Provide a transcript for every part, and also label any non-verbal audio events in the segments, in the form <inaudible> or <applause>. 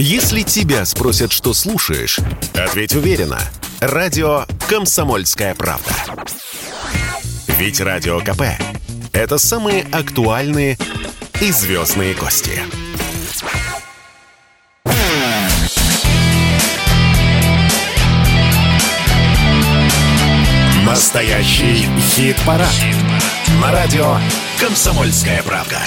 Если тебя спросят, что слушаешь, ответь уверенно. Радио «Комсомольская правда». Ведь Радио КП – это самые актуальные и звездные гости. Настоящий хит-парад. Хит На радио «Комсомольская правда».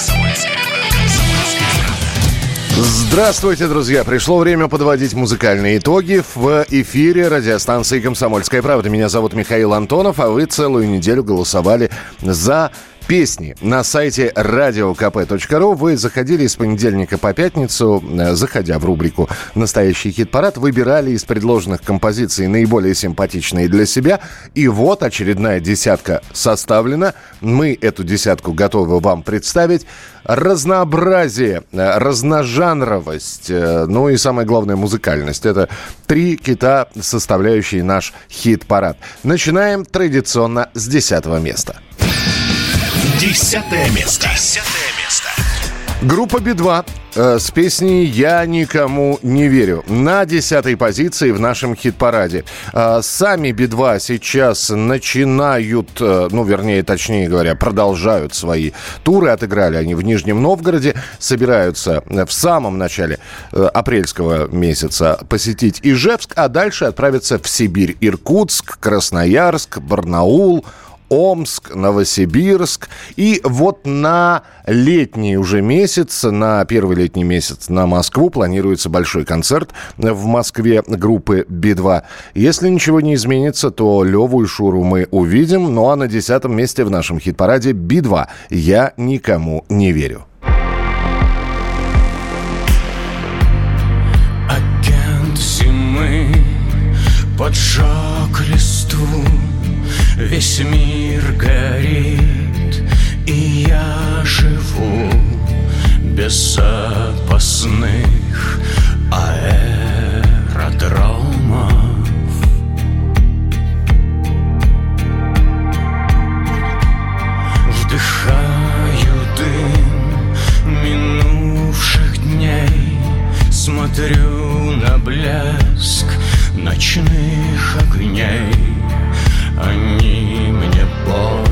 Здравствуйте, друзья! Пришло время подводить музыкальные итоги в эфире радиостанции «Комсомольская правда». Меня зовут Михаил Антонов, а вы целую неделю голосовали за песни на сайте radiokp.ru. Вы заходили с понедельника по пятницу, э, заходя в рубрику «Настоящий хит-парад», выбирали из предложенных композиций наиболее симпатичные для себя. И вот очередная десятка составлена. Мы эту десятку готовы вам представить. Разнообразие, э, разножанровость, э, ну и самое главное музыкальность. Это три кита, составляющие наш хит-парад. Начинаем традиционно с десятого места. Десятое место. Десятое место. Группа Би-2 э, с песней «Я никому не верю» на десятой позиции в нашем хит-параде. Э, сами Би-2 сейчас начинают, э, ну, вернее, точнее говоря, продолжают свои туры. Отыграли они в Нижнем Новгороде. Собираются в самом начале э, апрельского месяца посетить Ижевск, а дальше отправиться в Сибирь. Иркутск, Красноярск, Барнаул, Омск, Новосибирск. И вот на летний уже месяц, на первый летний месяц на Москву планируется большой концерт в Москве группы Би-2. Если ничего не изменится, то Леву и Шуру мы увидим. Ну а на десятом месте в нашем хит-параде Би-2 «Я никому не верю». Поджег листву Весь мир горит, и я живу без запасных аэродромов. Вдыхаю дым минувших дней, смотрю на блеск ночных огней. Они мне больше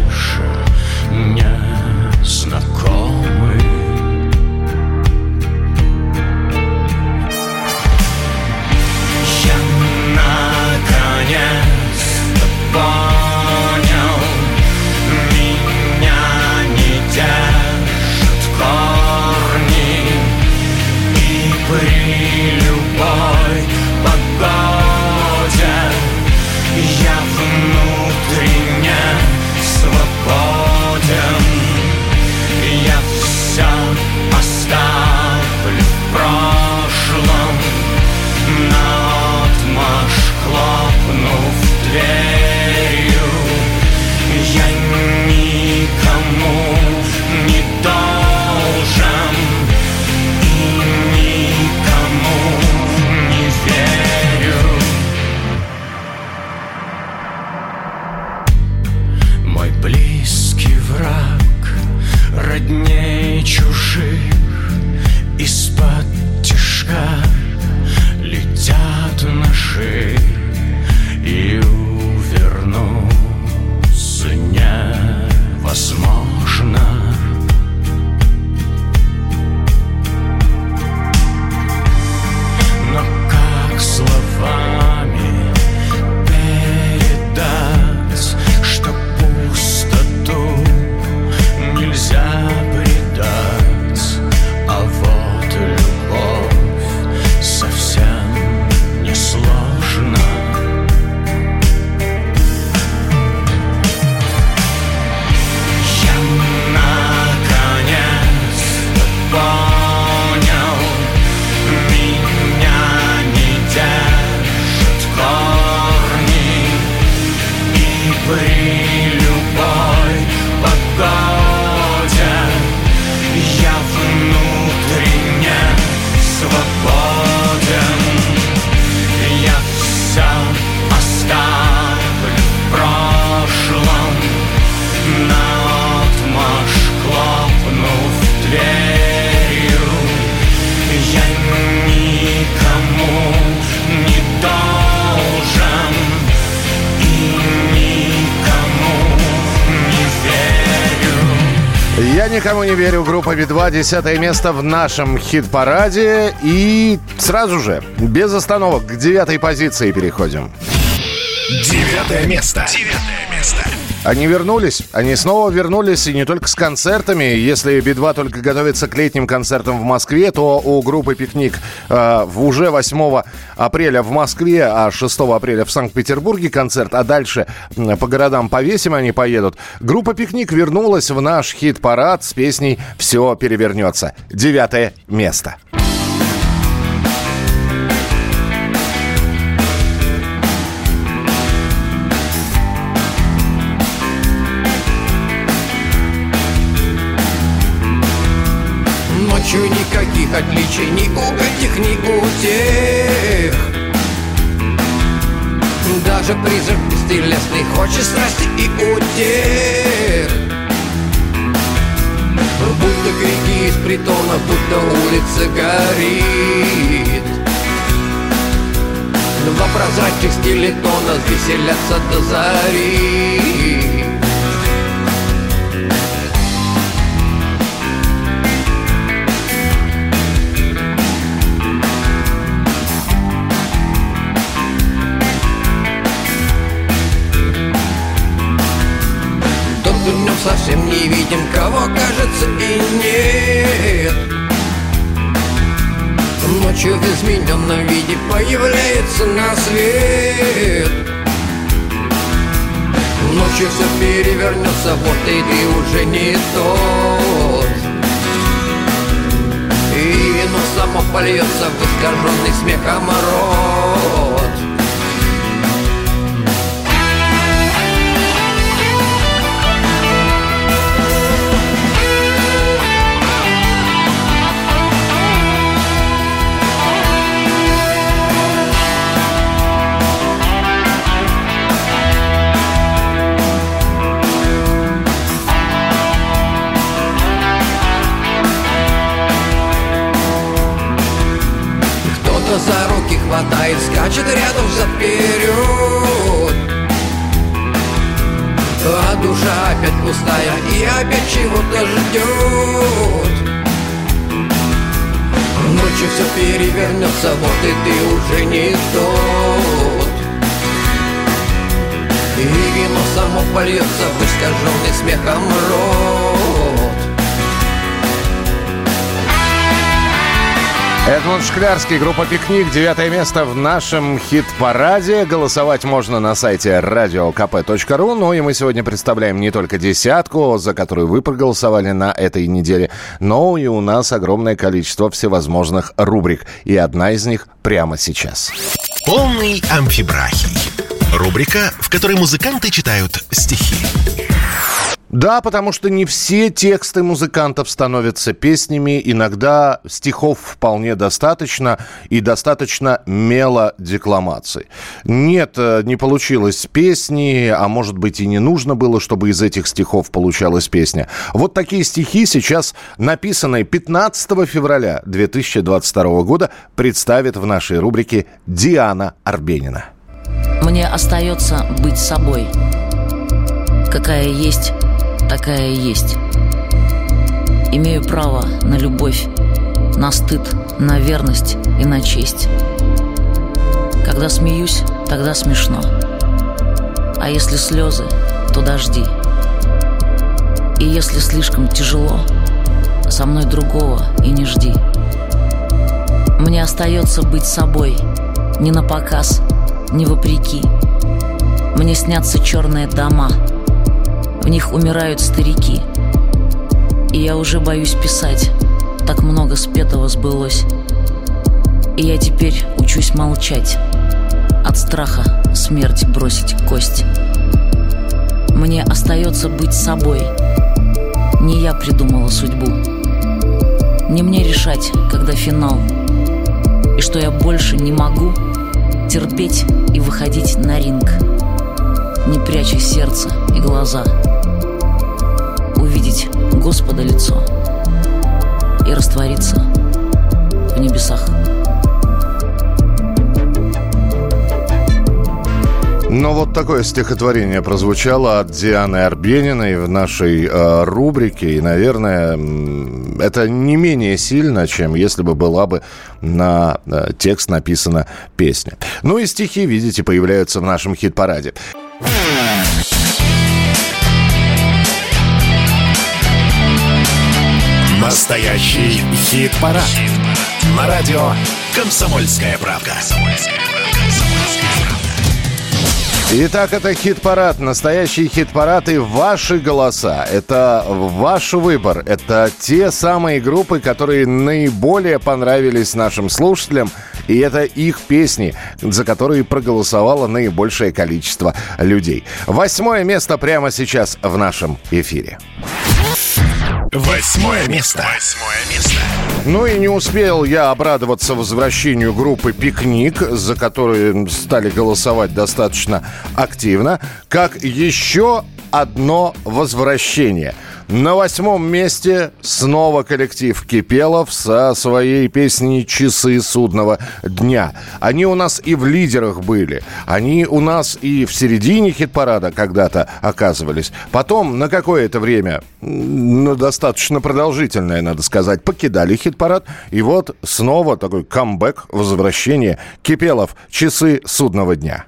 Группа Би-2. Десятое место в нашем хит-параде. И сразу же, без остановок, к девятой позиции переходим. Девятое место. Девятое место. Они вернулись. Они снова вернулись, и не только с концертами. Если Би-2 только готовится к летним концертам в Москве, то у группы «Пикник» э, уже 8 апреля в Москве, а 6 апреля в Санкт-Петербурге концерт, а дальше по городам повесим они поедут. Группа «Пикник» вернулась в наш хит-парад с песней «Все перевернется». Девятое место. Ночью никаких отличий ни у этих, ни у тех Даже призрак бестелесный хочет страсти и утех. Будто крики из притона, будто улица горит. Два прозрачных скелетона веселятся до зари видим, кого кажется и нет. Ночью в измененном виде появляется на свет. Ночью все перевернется, вот и ты уже не тот. И вино само польется в искаженный смехом рот за руки хватает, скачет рядом за вперед А душа опять пустая и опять чего-то ждет Ночью все перевернется, вот и ты уже не тот. И вино само польется в искаженный смехом рот Эдмунд Шклярский, группа «Пикник», девятое место в нашем хит-параде. Голосовать можно на сайте radiokp.ru. Ну и мы сегодня представляем не только десятку, за которую вы проголосовали на этой неделе, но и у нас огромное количество всевозможных рубрик. И одна из них прямо сейчас. Полный амфибрахий. Рубрика, в которой музыканты читают стихи. Да, потому что не все тексты музыкантов становятся песнями. Иногда стихов вполне достаточно и достаточно мелодекламации. Нет, э, не получилось песни, а может быть и не нужно было, чтобы из этих стихов получалась песня. Вот такие стихи сейчас, написанные 15 февраля 2022 года, представит в нашей рубрике Диана Арбенина. Мне остается быть собой. Какая есть, такая и есть. Имею право на любовь, на стыд, на верность и на честь. Когда смеюсь, тогда смешно. А если слезы, то дожди. И если слишком тяжело, со мной другого и не жди. Мне остается быть собой, не на показ, не вопреки. Мне снятся черные дома, в них умирают старики. И я уже боюсь писать, так много спетого сбылось. И я теперь учусь молчать, от страха смерть бросить кость. Мне остается быть собой, не я придумала судьбу. Не мне решать, когда финал, и что я больше не могу терпеть и выходить на ринг, не пряча сердце и глаза, увидеть Господа лицо и раствориться в небесах. Ну, вот такое стихотворение прозвучало от Дианы Арбениной в нашей э, рубрике. И, наверное, это не менее сильно, чем если бы была бы на э, текст написана песня. Ну и стихи, видите, появляются в нашем хит-параде. Настоящий хит-парад. Хит На радио «Комсомольская правка». «Комсомольская правка». Итак, это хит-парад, настоящий хит-парад и ваши голоса. Это ваш выбор. Это те самые группы, которые наиболее понравились нашим слушателям. И это их песни, за которые проголосовало наибольшее количество людей. Восьмое место прямо сейчас в нашем эфире. Восьмое место. Восьмое место. Ну и не успел я обрадоваться возвращению группы «Пикник», за которую стали голосовать достаточно активно, как еще одно возвращение – на восьмом месте снова коллектив Кипелов со своей песней «Часы судного дня». Они у нас и в лидерах были. Они у нас и в середине хит-парада когда-то оказывались. Потом на какое-то время, ну, достаточно продолжительное, надо сказать, покидали хит-парад. И вот снова такой камбэк, возвращение Кипелов «Часы судного дня».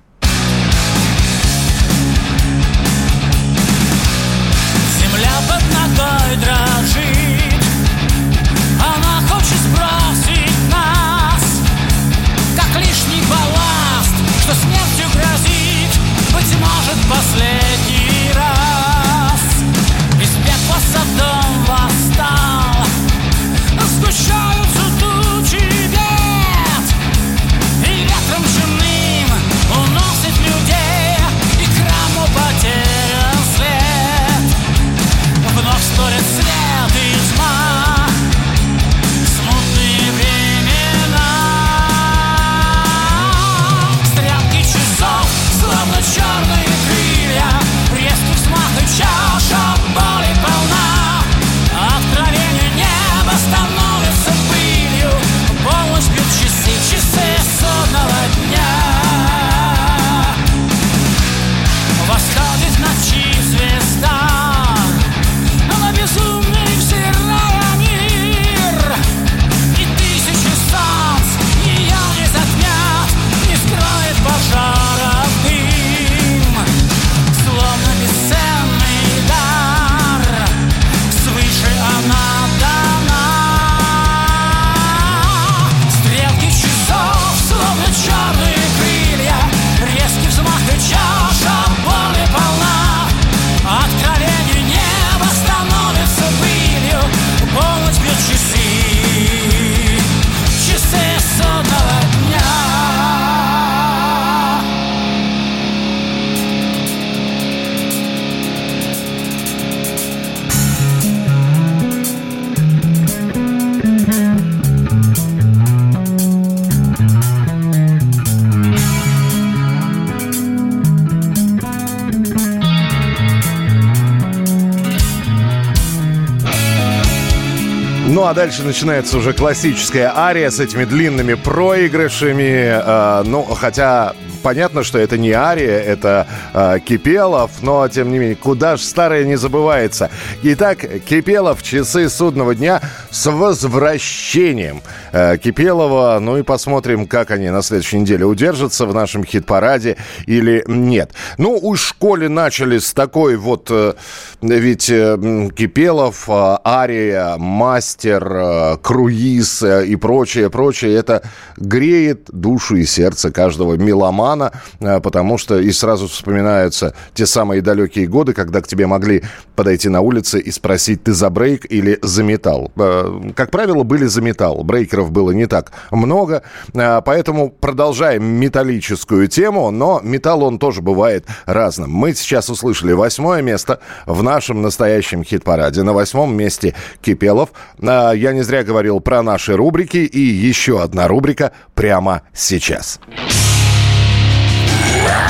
А дальше начинается уже классическая ария с этими длинными проигрышами. Э, ну, хотя понятно, что это не Ария, это э, Кипелов, но тем не менее, куда же старое не забывается. Итак, Кипелов, часы судного дня с возвращением э, Кипелова. Ну и посмотрим, как они на следующей неделе удержатся в нашем хит-параде или нет. Ну, у школе начали с такой вот, э, ведь э, Кипелов, э, Ария, Мастер, э, Круиз э, и прочее, прочее, это греет душу и сердце каждого меломана э, потому что и сразу вспоминаются те самые далекие годы, когда к тебе могли подойти на улице и спросить, ты за брейк или за металл. Э, как правило, были за металл. Брейкеров было не так много, э, поэтому продолжаем металлическую тему, но металл он тоже бывает разным. Мы сейчас услышали восьмое место в нашем настоящем хит-параде. На восьмом месте Кипелов. Я не зря говорил про наши рубрики, и еще одна рубрика прямо сейчас.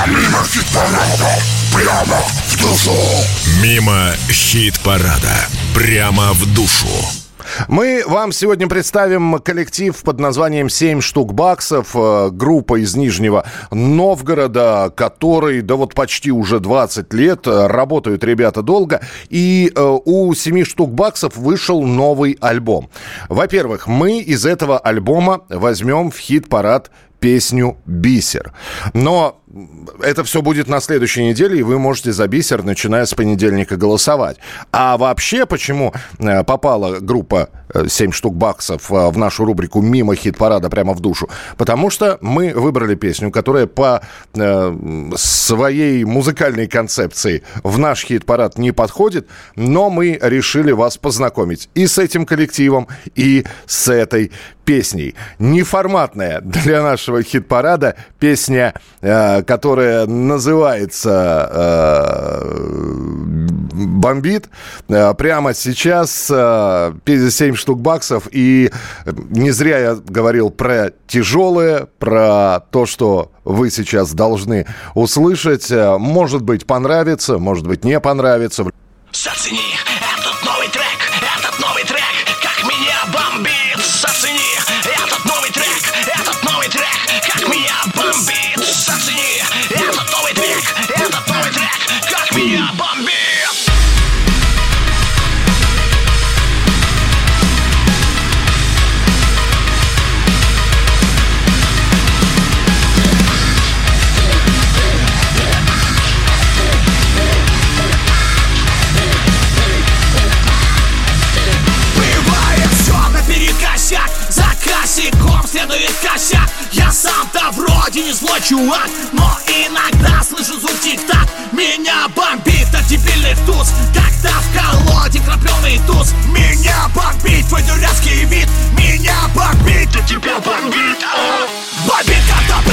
Мимо хит-парада, прямо в душу. Мимо хит-парада, прямо в душу. Мы вам сегодня представим коллектив под названием «Семь штук баксов». Э, группа из Нижнего Новгорода, который, да вот почти уже 20 лет, э, работают ребята долго. И э, у «Семи штук баксов» вышел новый альбом. Во-первых, мы из этого альбома возьмем в хит-парад песню «Бисер». Но это все будет на следующей неделе, и вы можете за бисер, начиная с понедельника, голосовать. А вообще, почему э, попала группа 7 э, штук баксов э, в нашу рубрику «Мимо хит-парада» прямо в душу? Потому что мы выбрали песню, которая по своей музыкальной концепции в наш хит-парад не подходит, но мы решили вас познакомить и с этим коллективом, и с этой песней. Неформатная для нашего хит-парада песня которая называется э, «Бомбит». Э, прямо сейчас э, 57 штук баксов. И не зря я говорил про тяжелое, про то, что вы сейчас должны услышать. Э, может быть, понравится, может быть, не понравится. Зацени вроде не злой чувак Но иногда слышу звук тик-так. Меня бомбит от дебильных туз. Когда в колоде крапленый туз. Меня бомбит твой дурацкий вид. Меня бомбит, от тебя бомбит а. Бомбит, когда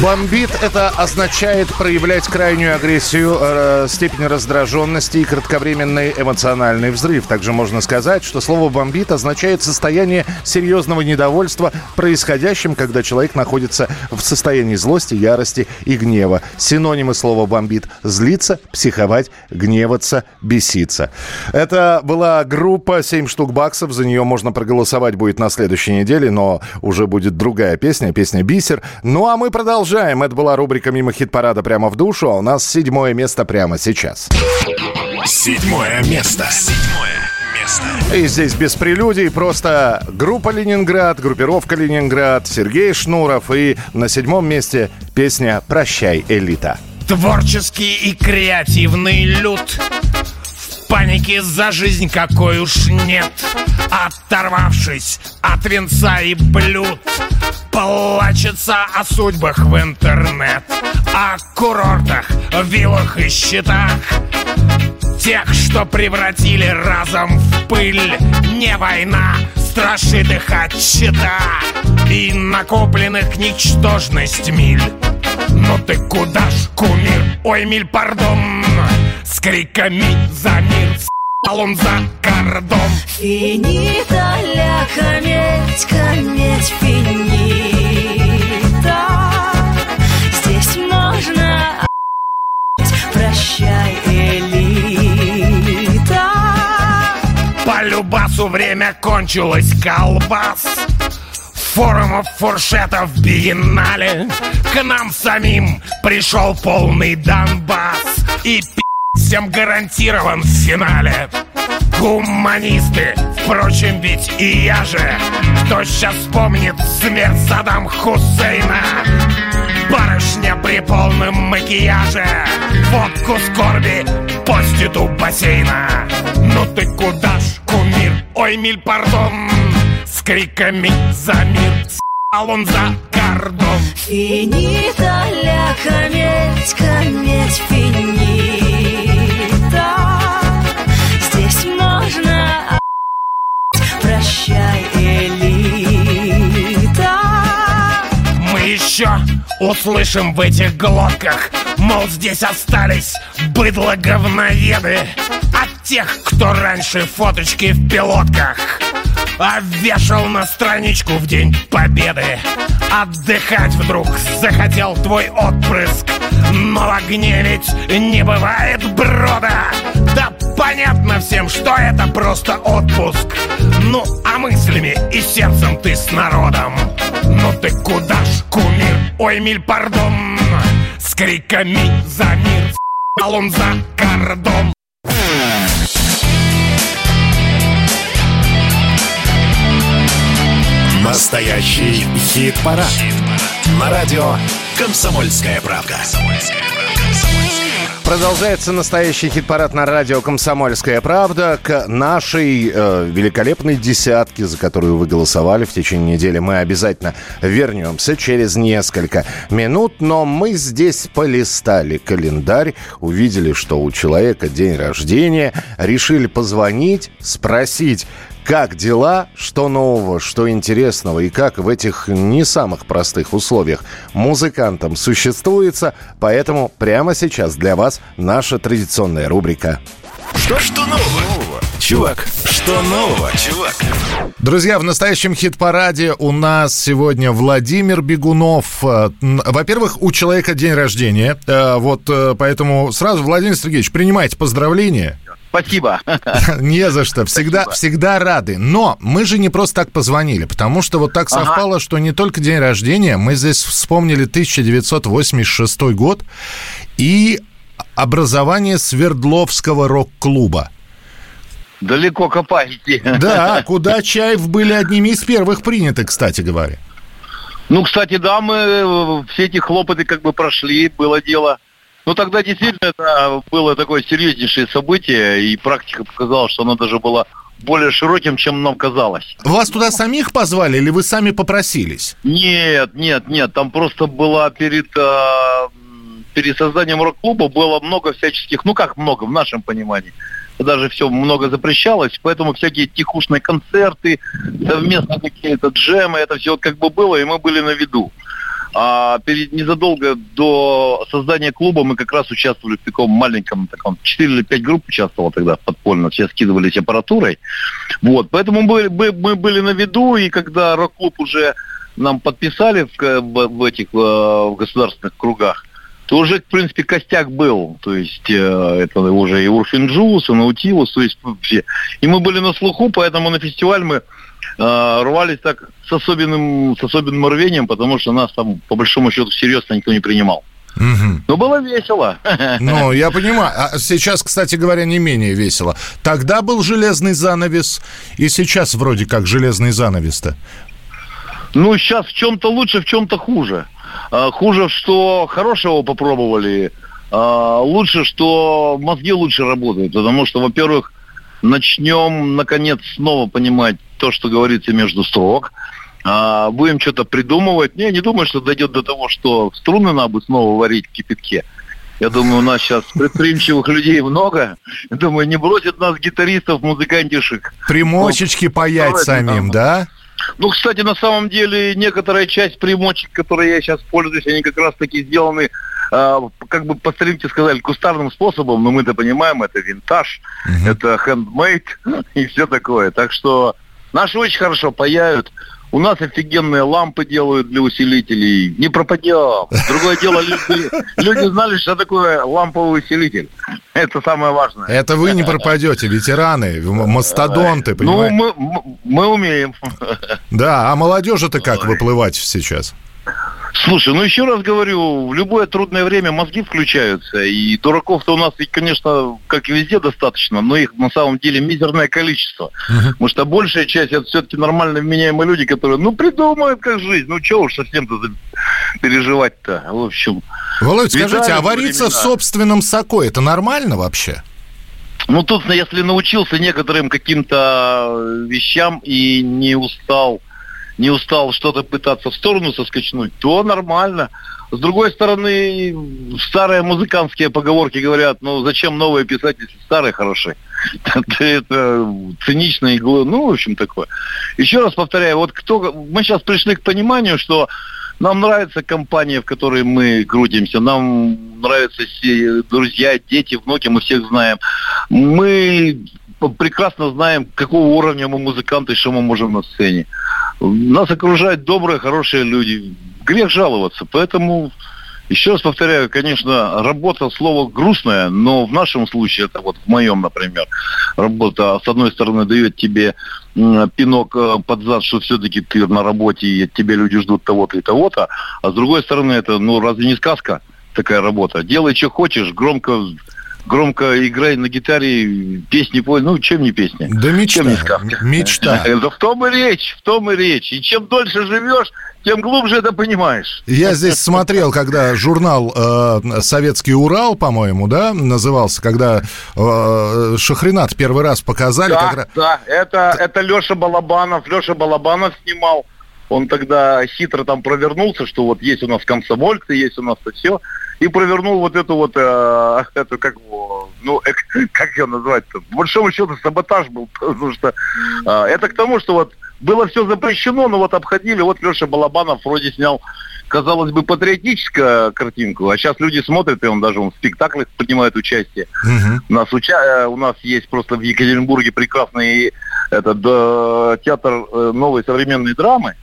Бомбит – это означает проявлять крайнюю агрессию, э, степень раздраженности и кратковременный эмоциональный взрыв. Также можно сказать, что слово «бомбит» означает состояние серьезного недовольства происходящим, когда человек находится в состоянии злости, ярости и гнева. Синонимы слова «бомбит» – злиться, психовать, гневаться, беситься. Это была группа «7 штук баксов». За нее можно проголосовать будет на следующей неделе, но уже будет другая песня, песня «Бисер». Ну а мы продолжаем. Это была рубрика «Мимо хит-парада» прямо в душу, а у нас седьмое место прямо сейчас. Седьмое место. Седьмое место. И здесь без прелюдий, просто группа «Ленинград», группировка «Ленинград», Сергей Шнуров и на седьмом месте песня «Прощай, элита». Творческий и креативный люд В панике за жизнь какой уж нет. Оторвавшись от венца и блюд Плачется о судьбах в интернет О курортах, виллах и счетах. Тех, что превратили разом в пыль Не война страшит их от щита. И накопленных ничтожность миль. Ну ты куда ж, кумир? Ой, миль, пардон С криками за мир С**ал он за кордон Финита ля кометь, кометь финита. Здесь можно. Прощай, элита. Любасу время кончилось колбас. Форумов, фуршетов, биеннале. К нам самим пришел полный Донбасс. И пи*** всем гарантирован в финале. Гуманисты, впрочем, ведь и я же. Кто сейчас вспомнит смерть Саддам Хусейна? Барышня при полном макияже Водку скорби постит у бассейна. Ну ты куда ж, кумир, ой, миль, пардон. С криками за мир С**ал он за кордон. Финита ля кометь, кометь, финита еще услышим в этих глотках Мол, здесь остались быдло-говноеды. От тех, кто раньше фоточки в пилотках а на страничку в день победы. Отдыхать вдруг захотел твой отпрыск. Но в огне ведь не бывает брода. Да понятно всем, что это просто отпуск. Ну, а мыслями и сердцем ты с народом. Ну ты куда ж, кумир, ой, миль, пардон. С криками за мир, с**ал он за кордон Настоящий хит-парад. На радио «Комсомольская правда». Продолжается настоящий хит-парад на радио «Комсомольская правда». К нашей э, великолепной десятке, за которую вы голосовали в течение недели, мы обязательно вернемся через несколько минут. Но мы здесь полистали календарь, увидели, что у человека день рождения, решили позвонить, спросить, как дела, что нового, что интересного и как в этих не самых простых условиях музыкантам существуется. Поэтому прямо сейчас для вас наша традиционная рубрика. Что, что нового? Чувак, что нового, чувак? Друзья, в настоящем хит-параде у нас сегодня Владимир Бегунов. Э, Во-первых, у человека день рождения. Э, Вот э, поэтому сразу, Владимир Сергеевич, принимайте поздравления. Спасибо. <laughs> Не за что. Всегда, Спасибо. всегда рады. Но мы же не просто так позвонили, потому что вот так Ага. совпало, что не только день рождения, мы здесь вспомнили 1986 год и образование Свердловского рок-клуба. Далеко копаете. Да, <laughs> куда Чаев были одними из первых приняты, кстати говоря. Ну, кстати, да, мы э, все эти хлопоты как бы прошли, было дело. Ну, тогда действительно это было такое серьезнейшее событие, и практика показала, что оно даже было более широким, чем нам казалось. Вас туда самих позвали или вы сами попросились? Нет, нет, нет, там просто было перед, э, перед созданием рок-клуба было много всяческих, ну как много, в нашем понимании. Даже все много запрещалось, поэтому всякие тихушные концерты, совместно какие-то джемы, это все как бы было, и мы были на виду. А перед незадолго до создания клуба мы как раз участвовали в таком маленьком, таком 4 или 5 групп участвовало тогда подпольно, все скидывались аппаратурой. Вот, поэтому мы, мы, мы были на виду, и когда рок-клуб уже нам подписали в, в- в этих э, в государственных кругах, то уже, в принципе, костяк был. То есть э, это уже и Урфинджус, и Наутилус, то есть все. И мы были на слуху, поэтому на фестиваль мы э, рвались так с особенным, с особенным рвением, потому что нас там, по большому счету, серьезно никто не принимал. Мгм. Но было весело. <laughs> Ну, я понимаю. А сейчас, кстати говоря, не менее весело. Тогда был железный занавес, и сейчас вроде как железный занавес-то. Ну, сейчас в чем-то лучше, в чем-то хуже. А, Хуже, что хорошего попробовали. а, Лучше, что мозги лучше работают. Потому что, во-первых, начнем, наконец, снова понимать то, что говорится между строк. А, Будем что-то придумывать. Не, не думаю, что дойдет до того, что струны надо бы снова варить в кипятке. Я думаю, у нас сейчас предприимчивых людей много. Я думаю, не бросят нас гитаристов, музыкантишек. Примочечки паять давайте, самим, да? Ну, кстати, на самом деле, некоторая часть примочек, которые я сейчас пользуюсь, они как раз таки сделаны, э, как бы по старинке сказали, кустарным способом, но мы-то понимаем, это винтаж, это хендмейд <laughs> и все такое. Так что наши очень хорошо паяют, У нас офигенные лампы делают для усилителей. Не пропадем. Другое дело, люди, люди знали, что такое ламповый усилитель. Это самое важное. Это вы не пропадете, ветераны, мастодонты, Ну, понимаете? мы, м- мы умеем. Да, а молодежи-то как выплывать сейчас? Слушай, ну еще раз говорю, в любое трудное время мозги включаются, и дураков-то у нас, конечно, как и везде достаточно, но их на самом деле мизерное количество. Потому что большая часть это все-таки нормально вменяемые люди, которые, ну, придумают как жизнь, ну, чего уж совсем-то переживать-то, в общем. Володь, скажите, а вариться в времена? собственном соку, это нормально вообще? Ну, тут, если научился некоторым каким-то э, вещам и не устал, не устал что-то пытаться в сторону соскочнуть, то нормально. С другой стороны, старые музыкантские поговорки говорят, ну, зачем новые писать, если старые хороши? <laughs> Это цинично и глупо. Ну, в общем, такое. Еще раз повторяю, вот кто... Мы сейчас пришли к пониманию, что нам нравится компания, в которой мы крутимся. Нам нравятся все друзья, дети, внуки, мы всех знаем. Мы прекрасно знаем, какого уровня мы музыканты, что мы можем на сцене. Нас окружают добрые, хорошие люди. Грех жаловаться. Поэтому, еще раз повторяю, конечно, работа слово грустное, но в нашем случае, это вот в моем, например, работа, с одной стороны, дает тебе пинок э, под зад, что все-таки ты на работе, и от тебя люди ждут того-то и того-то, а с другой стороны, это, ну, разве не сказка такая работа? Делай, что хочешь, громко громко играй на гитаре, песни пой, ну, чем не песня? Да мечта, Чем не сказка? мечта. Да в том и речь, в том и речь. И чем дольше живешь, тем глубже это понимаешь. Я здесь смотрел, когда журнал э, «Советский Урал», по-моему, да, назывался, когда э, Шахринат первый раз показали. Да, как да, это, это Леша Балабанов. Леша Балабанов снимал. Он тогда хитро там провернулся, что вот есть у нас комсомольцы, есть у нас то все. И провернул вот эту вот, э, <laughs> эту, как, ну, э, <laughs> как ее назвать-то? По большому счету саботаж был, <laughs> потому что э, это к тому, что вот было все запрещено, но вот обходили, вот Леша Балабанов вроде снял, казалось бы, патриотическую картинку, а сейчас люди смотрят, и он даже он в спектаклях принимает участие. Мгм. У нас, уча- э, у нас есть просто в Екатеринбурге прекрасный этот, э, театр э, новой современной драмы.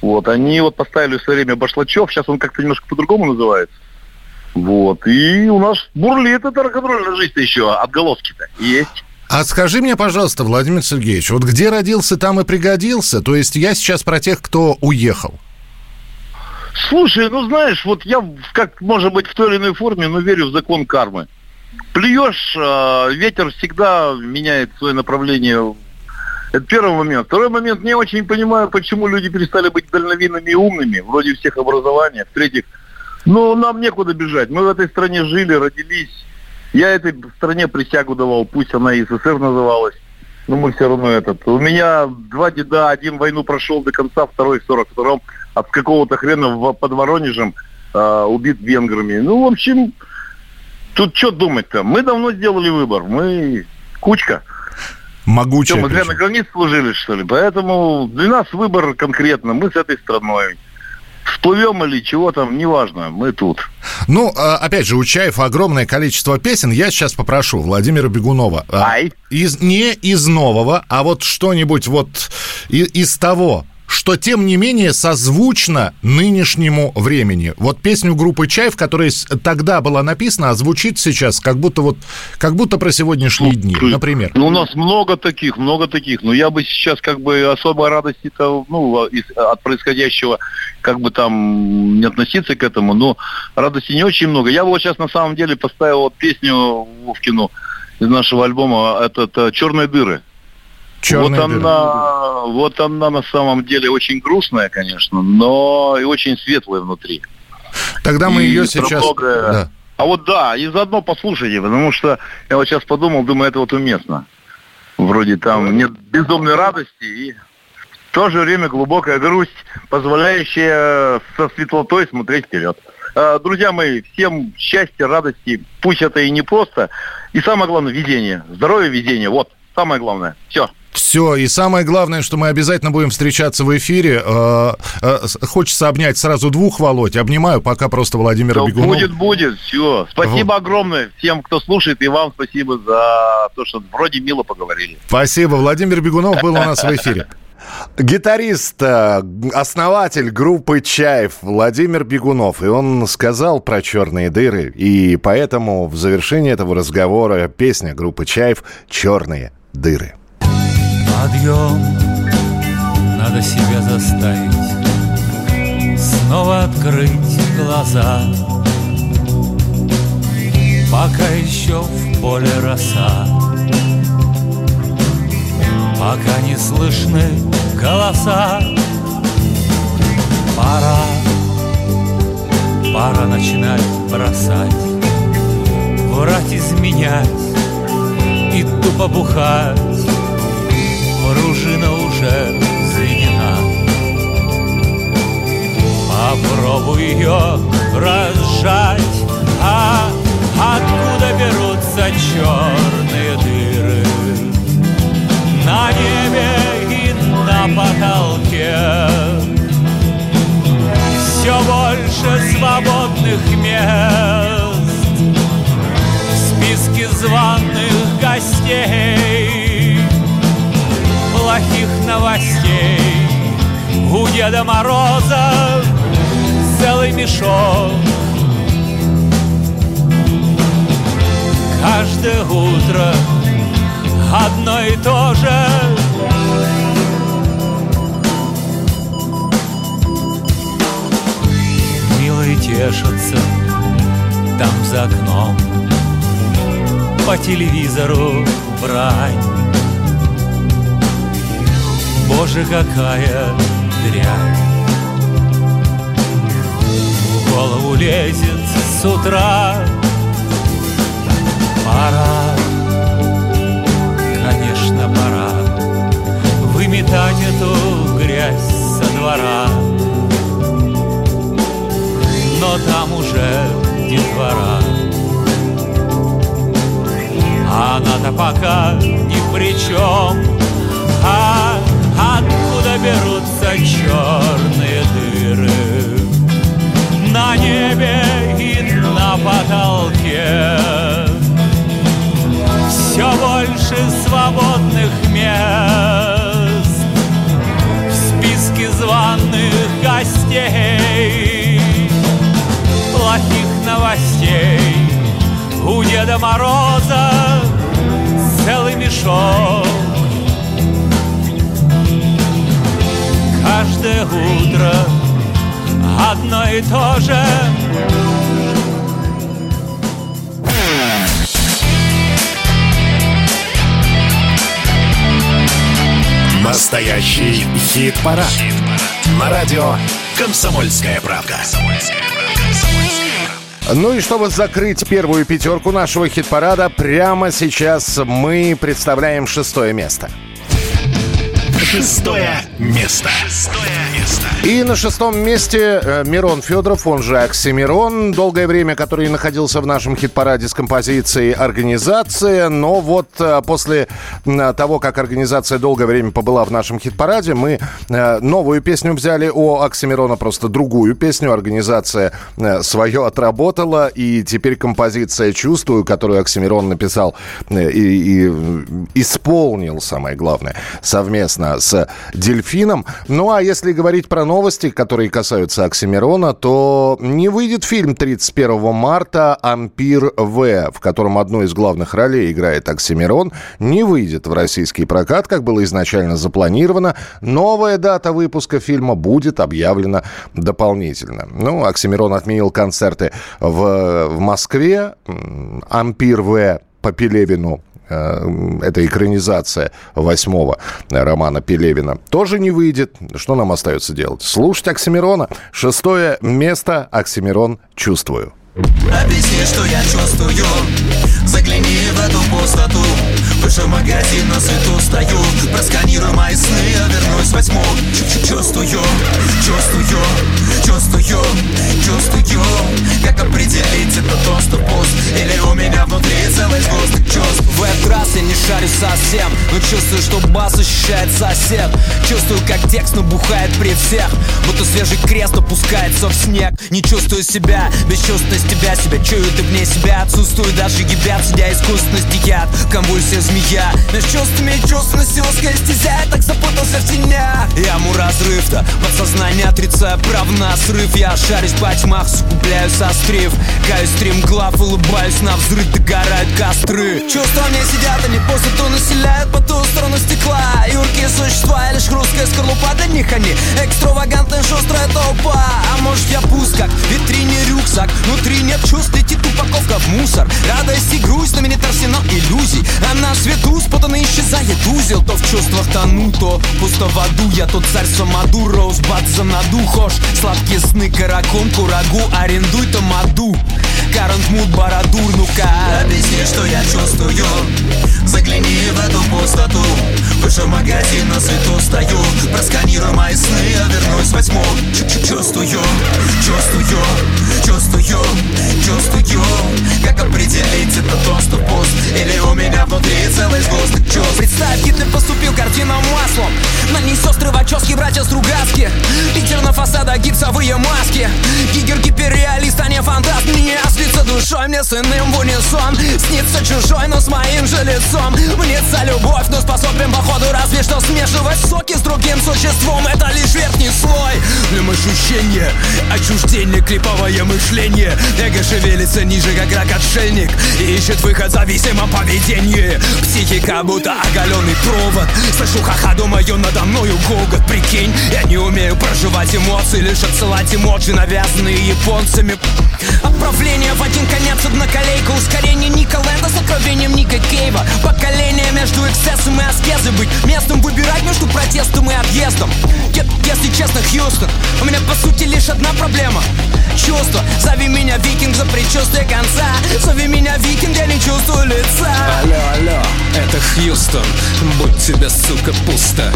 Вот, они вот поставили в свое время Башлачев, сейчас он как-то немножко по-другому называется. Вот, и у нас бурлит эта рок-н-ролльная жизнь еще, отголоски-то есть. А скажи мне, пожалуйста, Владимир Сергеевич, вот где родился, там и пригодился? То есть я сейчас про тех, кто уехал. Слушай, ну знаешь, вот я, как может быть в той или иной форме, но верю в закон кармы. Плюешь, э, ветер всегда меняет свое направление. Это первый момент. Второй момент, не очень понимаю, почему люди перестали быть дальновидными и умными, вроде всех образования. В-третьих, ну, нам некуда бежать. Мы в этой стране жили, родились. Я этой стране присягу давал, пусть она и СССР называлась. Но мы все равно этот. У меня два деда, один войну прошел до конца, второй в 42-м, от какого-то хрена под Воронежем э, убит венграми. Ну, в общем, тут что думать-то? Мы давно сделали выбор. Мы кучка. Могучая. Что, мы причем. на границе служили, что ли? Поэтому для нас выбор конкретно. Мы с этой страной. Всплывем или чего там, неважно. Мы тут. Ну, а, опять же, у Чаев огромное количество песен. Я сейчас попрошу Владимира Бегунова. а, Ай. Из, не из нового, а вот что-нибудь вот и- из того, что, тем не менее, созвучно нынешнему времени. Вот песню группы Чаев, которая тогда была написана, а звучит сейчас как будто вот, как будто про сегодняшние дни, например. Ну, у нас много таких, много таких. Но я бы сейчас как бы особой радости-то, ну, от происходящего, как бы там не относиться к этому, но радости не очень много. Я бы вот сейчас на самом деле поставил вот песню Вовкину из нашего альбома, это, это «Черные дыры». «Черные вот дыры». она, вот она на самом деле очень грустная, конечно, но и очень светлая внутри. Тогда мы и ее сейчас... многое. Да. А вот да, и заодно послушайте, потому что я вот сейчас подумал, думаю, это вот уместно. Вроде там нет безумной радости и в то же время глубокая грусть, позволяющая со светлотой смотреть вперед. Э, Друзья мои, всем счастья, радости, пусть это и не просто. И самое главное, везение. Здоровье, везение. Вот, самое главное. Все. Все, и самое главное, что мы обязательно будем встречаться в эфире. Э, э, Хочется обнять сразу двух Володь. Обнимаю пока просто Владимира Бегунова. Будет, будет, все. Спасибо огромное всем, кто слушает, и вам спасибо за то, что вроде мило поговорили. Спасибо. Владимир Бегунов был у нас в эфире. Гитарист, э, основатель группы «Чаев» Владимир Бегунов. И он сказал про черные дыры. И поэтому в завершении этого разговора песня группы «Чаев» «Черные дыры». Подъем, надо себя заставить Снова открыть глаза. Пока еще в поле роса Пока не слышны голоса. Пора, пора начинать бросать Врать, изменять и тупо бухать Пружина уже заведена Попробуй ее разжать. А откуда берутся черные дыры? На небе и на потолке. Все больше свободных мест. В списке званых гостей Плохих новостей. У Деда Мороза целый мешок. Каждое утро одно и то же. Милые тешатся там за окном. По телевизору брань Боже, какая дрянь. В голову лезет с утра Пора, конечно, пора Выметать эту грязь со двора. Но там уже детвора А она-то пока ни при чем А берутся черные дыры. На небе и на потолке. Все больше свободных мест. В списке званых гостей. Плохих новостей. У Деда Мороза целый мешок Каждое утро одно и то же Настоящий хит-парад. На радио «Комсомольская правда». Ну и чтобы закрыть первую пятерку нашего хит-парада, прямо сейчас мы представляем шестое место. Шестое место. Шестое. И на шестом месте э, Мирон Федоров, он же Оксимирон, долгое время, который находился в нашем хит-параде с композицией «Организация», но вот э, после э, того, как организация долгое время побыла в нашем хит-параде, мы новую песню взяли. У Оксимирона, просто другую песню, организация свое отработала, и теперь композиция «Чувствую», которую Оксимирон написал и, и исполнил, самое главное, совместно с Дельфином. Ну а если говорить про новости, которые касаются Оксимирона, то не выйдет фильм 31 марта «Ампир В», в котором одну из главных ролей играет Оксимирон, не выйдет в российский прокат, как было изначально запланировано. Новая дата выпуска фильма будет объявлена дополнительно. Ну, Оксимирон отменил концерты в, в Москве. «Ампир В» по Пелевину это экранизация восьмого романа Пелевина, тоже не выйдет. Что нам остается делать? Слушать Оксимирона. Шестое место Оксимирон «Чувствую». Объясни, что я чувствую Загляни в эту пустоту Выше магазин на свету стою Просканируй мои сны, я вернусь возьму Чу- Чувствую, чувствую, чувствую, чувствую. Как определить, это доступ пуст? Или у меня внутри целый сгусток чувств? В этот раз я не шарю совсем Но чувствую, что бас ощущает сосед. Чувствую, как текст набухает при всех. Будто свежий крест опускается в снег. Не чувствую себя, бесчувственность тебя Себя. Чуют и вне себя. Отсутствую даже гибят Сидя искусственно стихят Конвульсия змея Между чувствами чувственностью узкая стезя Я так запутался в тенях Яму разрыв-то Подсознание отрицая прав на срыв Я шарюсь по тьмах, сукупляю сострив Каюсь стримглав, улыбаюсь на взрыв Догорают костры. Чувства мне сидят, они пустоту населяют По ту сторону стекла. Юркие существа, лишь хрусткая скорлупа Для них они. Экстравагантная шустрая толпа. А может я пуст, как в витрине рюкзак. Внутри нет чувств, летит упаковка в мусор. Радость и грусть, но минит арсенал иллюзий. А на свету спутанно исчезает узел То в чувствах тону, то пусто в аду Я тот царь Самаду, Роузбад за наду Хош, сладкие сны, каракун, курагу Арендуй тамаду Карант мут, барадур, ну-ка Объясни, что я чувствую. Загляни в эту пустоту. Выше магазин на свету стою. Просканируй мои сны, я вернусь возьму Ч- Чувствую, чувствую, чувствую, чувствую. Как определить это доступ пуст? Или у меня внутри целый сгусток чувств Представь, Гитлер поступил картинам маслом. На ней сестры Вачовски, братья Стругацки Питер на фасадах, гипсовые маски. Гигер гиперреалист, а не фантаст. Мне слиться душой, мне с иным в унисон. Снится чужой, но с моим же лицом. Мнется любовь, но способен походу разве что смешивать соки с другим существом. Это лишь верхний слой. Для ощущения, отчуждение, клиповое мышление. Эго шевелится ниже, как рак-отшельник И ищет выход в зависимом поведении Психика будто оголенный провод. Слышу ха-ха, думаю, надо мною гогот Прикинь, я не умею проживать эмоции Лишь отсылать эмоджи, навязанные японцами Отправление в один конец одноколейка Ускорение Ника Лэнда с откровением Ника Кейва Поколение между эксцессом и аскезой Быть местом выбирать между протестом и отъездом. Е- Если честно, Хьюстон У меня по сути лишь одна проблема. Чувство, зови меня викинг за предчувствие конца. Зови меня викинг, я не чувствую лица. Алло, алло, это Хьюстон. Будь тебе, сука, пусто.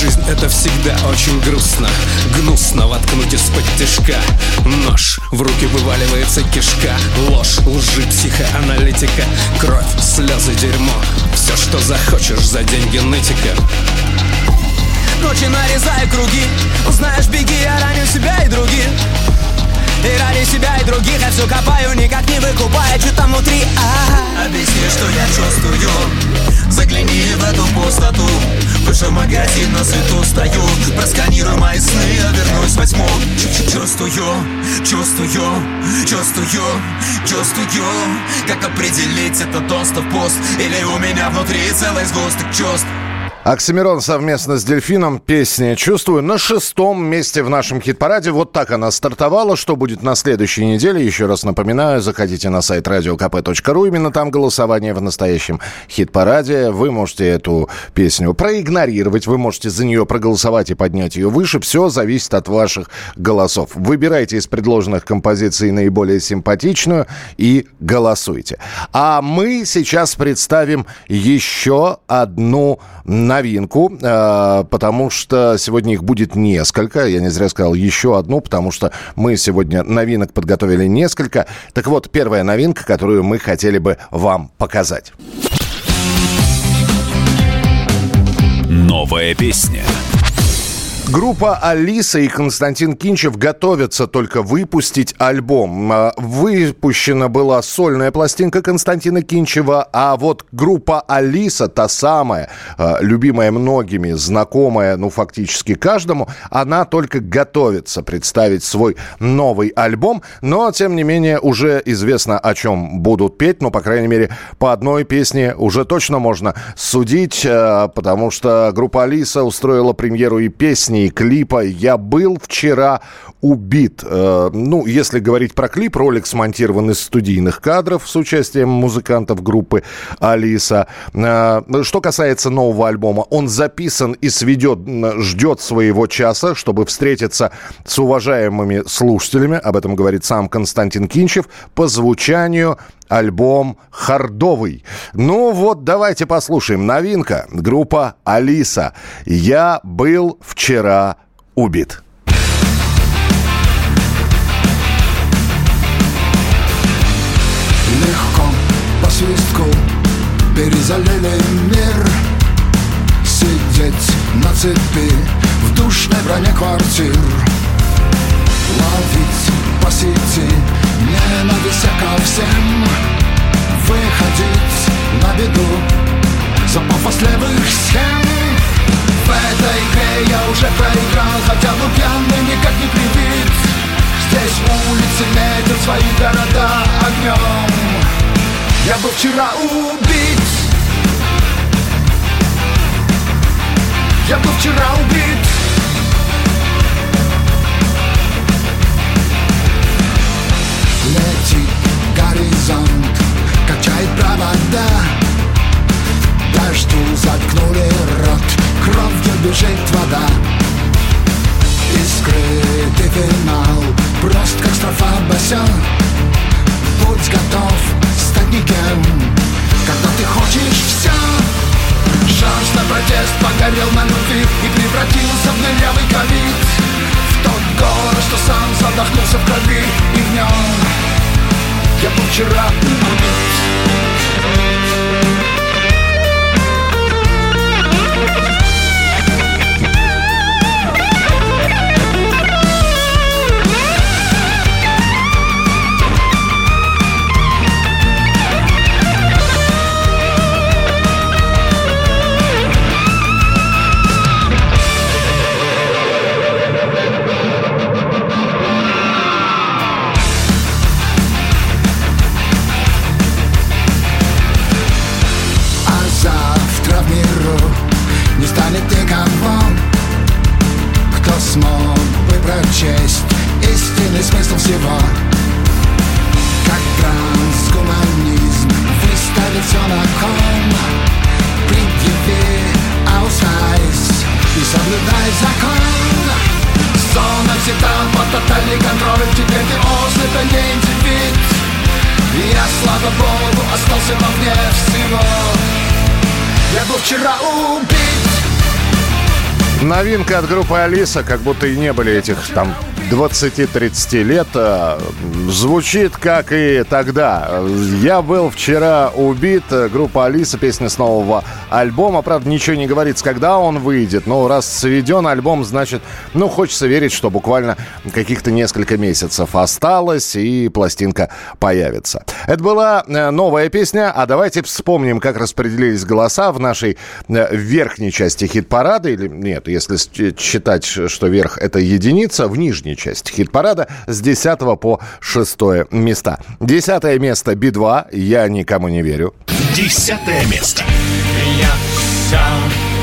Жизнь это всегда очень грустно. Гнусно воткнуть из-под тяжка Нож, в руки вываливается кишка. Ложь, лжи, психоаналитика. Кровь, слезы, дерьмо. Все, что захочешь за деньги нытика. Ночи нарезаю круги. Узнаешь, беги, я раню себя и других. И ради себя и других я все копаю Никак не выкупая, что там внутри а Объясни, что я чувствую. Загляни в эту пустоту Выше магазин на свету стою Просканируй мои сны, я вернусь возьму Ч- Чувствую, чувствую, чувствую, чувствую Как определить это доступ пуст. Или у меня внутри целый сгусток чувств Оксимирон совместно с Дельфином песня «Чувствую» на шестом месте в нашем хит-параде. Вот так она стартовала. Что будет на следующей неделе? Еще раз напоминаю, заходите на сайт radiokp.ru. Именно там голосование в настоящем хит-параде. Вы можете эту песню проигнорировать, вы можете за нее проголосовать и поднять ее выше. Все зависит от ваших голосов. Выбирайте из предложенных композиций наиболее симпатичную и голосуйте. А мы сейчас представим еще одну новинку, э, потому что сегодня их будет несколько. Я не зря сказал еще одну, потому что мы сегодня новинок подготовили несколько. Так вот, первая новинка, которую мы хотели бы вам показать. Новая песня. Группа Алиса и Константин Кинчев готовятся только выпустить альбом. А, Выпущена была сольная пластинка Константина Кинчева, а вот группа Алиса, та самая, а, любимая многими, знакомая, ну, фактически каждому, она только готовится представить свой новый альбом, но, тем не менее, уже известно, о чем будут петь, ну, по крайней мере, по одной песне уже точно можно судить, а, потому что группа Алиса устроила премьеру и песни, и клипа «Я был вчера убит». Э, Ну, если говорить про клип, ролик смонтирован из студийных кадров с участием музыкантов группы «Алиса». Э, Что касается нового альбома, он записан и сведет, ждет своего часа, чтобы встретиться с уважаемыми слушателями. Об этом говорит сам Константин Кинчев. По звучанию альбом «Хардовый». Ну вот, давайте послушаем. Новинка. Группа «Алиса». «Я был вчера вчера убит. Легко по свистку перезалили мир. Сидеть на цепи в душной броне квартир. Ловить по сети ненависть ко всем. Выходить на беду за пафос схем. В этой игре я уже проиграл, хотя был пьяным никак не привит Здесь улицы метят свои города огнем. Я был вчера убит Я был вчера убит Летит горизонт, качает провода Дождь заткнули рот кровью бежит вода. И скрытый финал, прост как строфа басен Будь готов стать никем, когда ты хочешь все Шанс на протест погорел на любви И превратился в дырявый ковид. В тот город, что сам задохнулся в крови И в нем я был вчера убит станет никого Кто смог бы прочесть истинный смысл всего? Как трансгуманизм выставит все на кон Предъяви аусайз и соблюдай закон. Зона всегда под тотальный контроль Теперь ты ослеп, а не индивид я, слава богу, остался вовне всего. Я был вчера убит Новинка от группы Алиса, как будто и не были этих там 20-30 лет, а, звучит как и тогда. Я был вчера убит. Группа Алиса, песня с нового альбома. Правда, ничего не говорится, когда он выйдет. Но раз сведен альбом, значит, ну, хочется верить, что буквально каких-то несколько месяцев осталось, и пластинка появится. Это была э, новая песня, а давайте вспомним, как распределились голоса в нашей э, верхней части хит-парада, или нет, если с- считать, что верх это единица, в нижней части хит-парада с 10 по 6 места. Десятое место Би-2, я никому не верю. Десятое место. Я все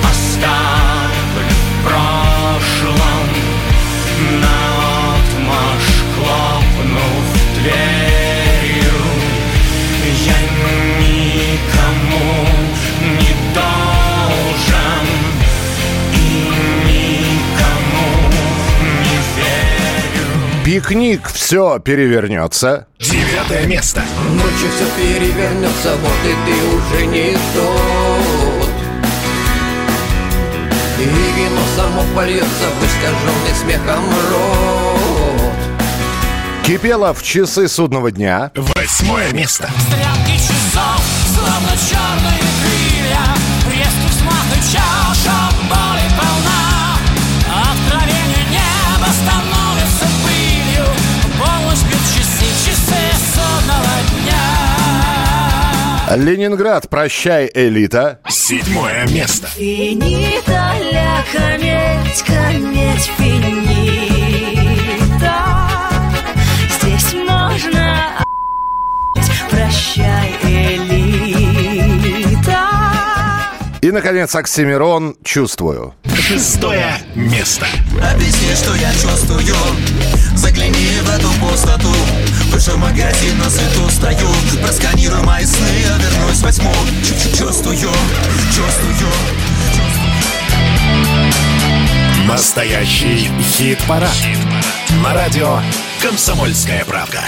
оставлю Пикник, все перевернется. Девятое место. Ночью все перевернется, вот и ты уже не тот И вино само польется в искаженный смехом рот Кипело в часы судного дня. Восьмое место. Стрелки часов, словно черные крылья Резкий взмах и чаша Ленинград, прощай, элита. Седьмое место. Финита ля кометь, кометь финита Здесь можно Прощай, элита И, наконец, Оксимирон «Чувствую». Шестое место. Объясни, что я чувствую Загляни в эту пустоту Выше магазин на свету стою Просканируй мои сны, я вернусь, возьму Чу-чу- Чувствую, чувствую Настоящий хит-парад. На радио «Комсомольская правда».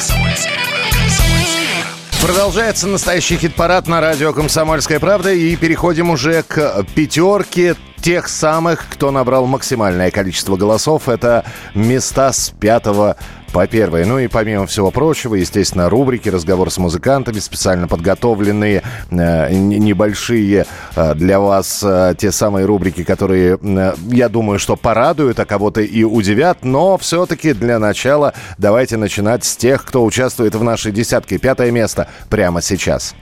Продолжается настоящий хит-парад на радио «Комсомольская правда» и переходим уже к пятерке тех самых, кто набрал максимальное количество голосов. Это места с пятого по первое. Ну и помимо всего прочего, естественно, рубрики, разговор с музыкантами, специально подготовленные, э, небольшие э, для вас э, те самые рубрики, которые, э, я думаю, что порадуют, а кого-то и удивят. Но все-таки для начала давайте начинать с тех, кто участвует в нашей десятке. Пятое место прямо сейчас.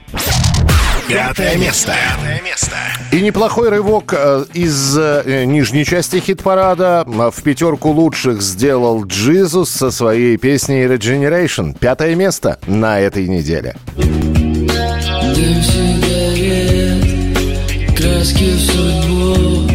Пятое место. Пятое место. И неплохой рывок э, из э, нижней части хит-парада. В пятерку лучших сделал Джизус со своей песней Regeneration. Пятое место на этой неделе. Дым сигарет, краски в судьбу,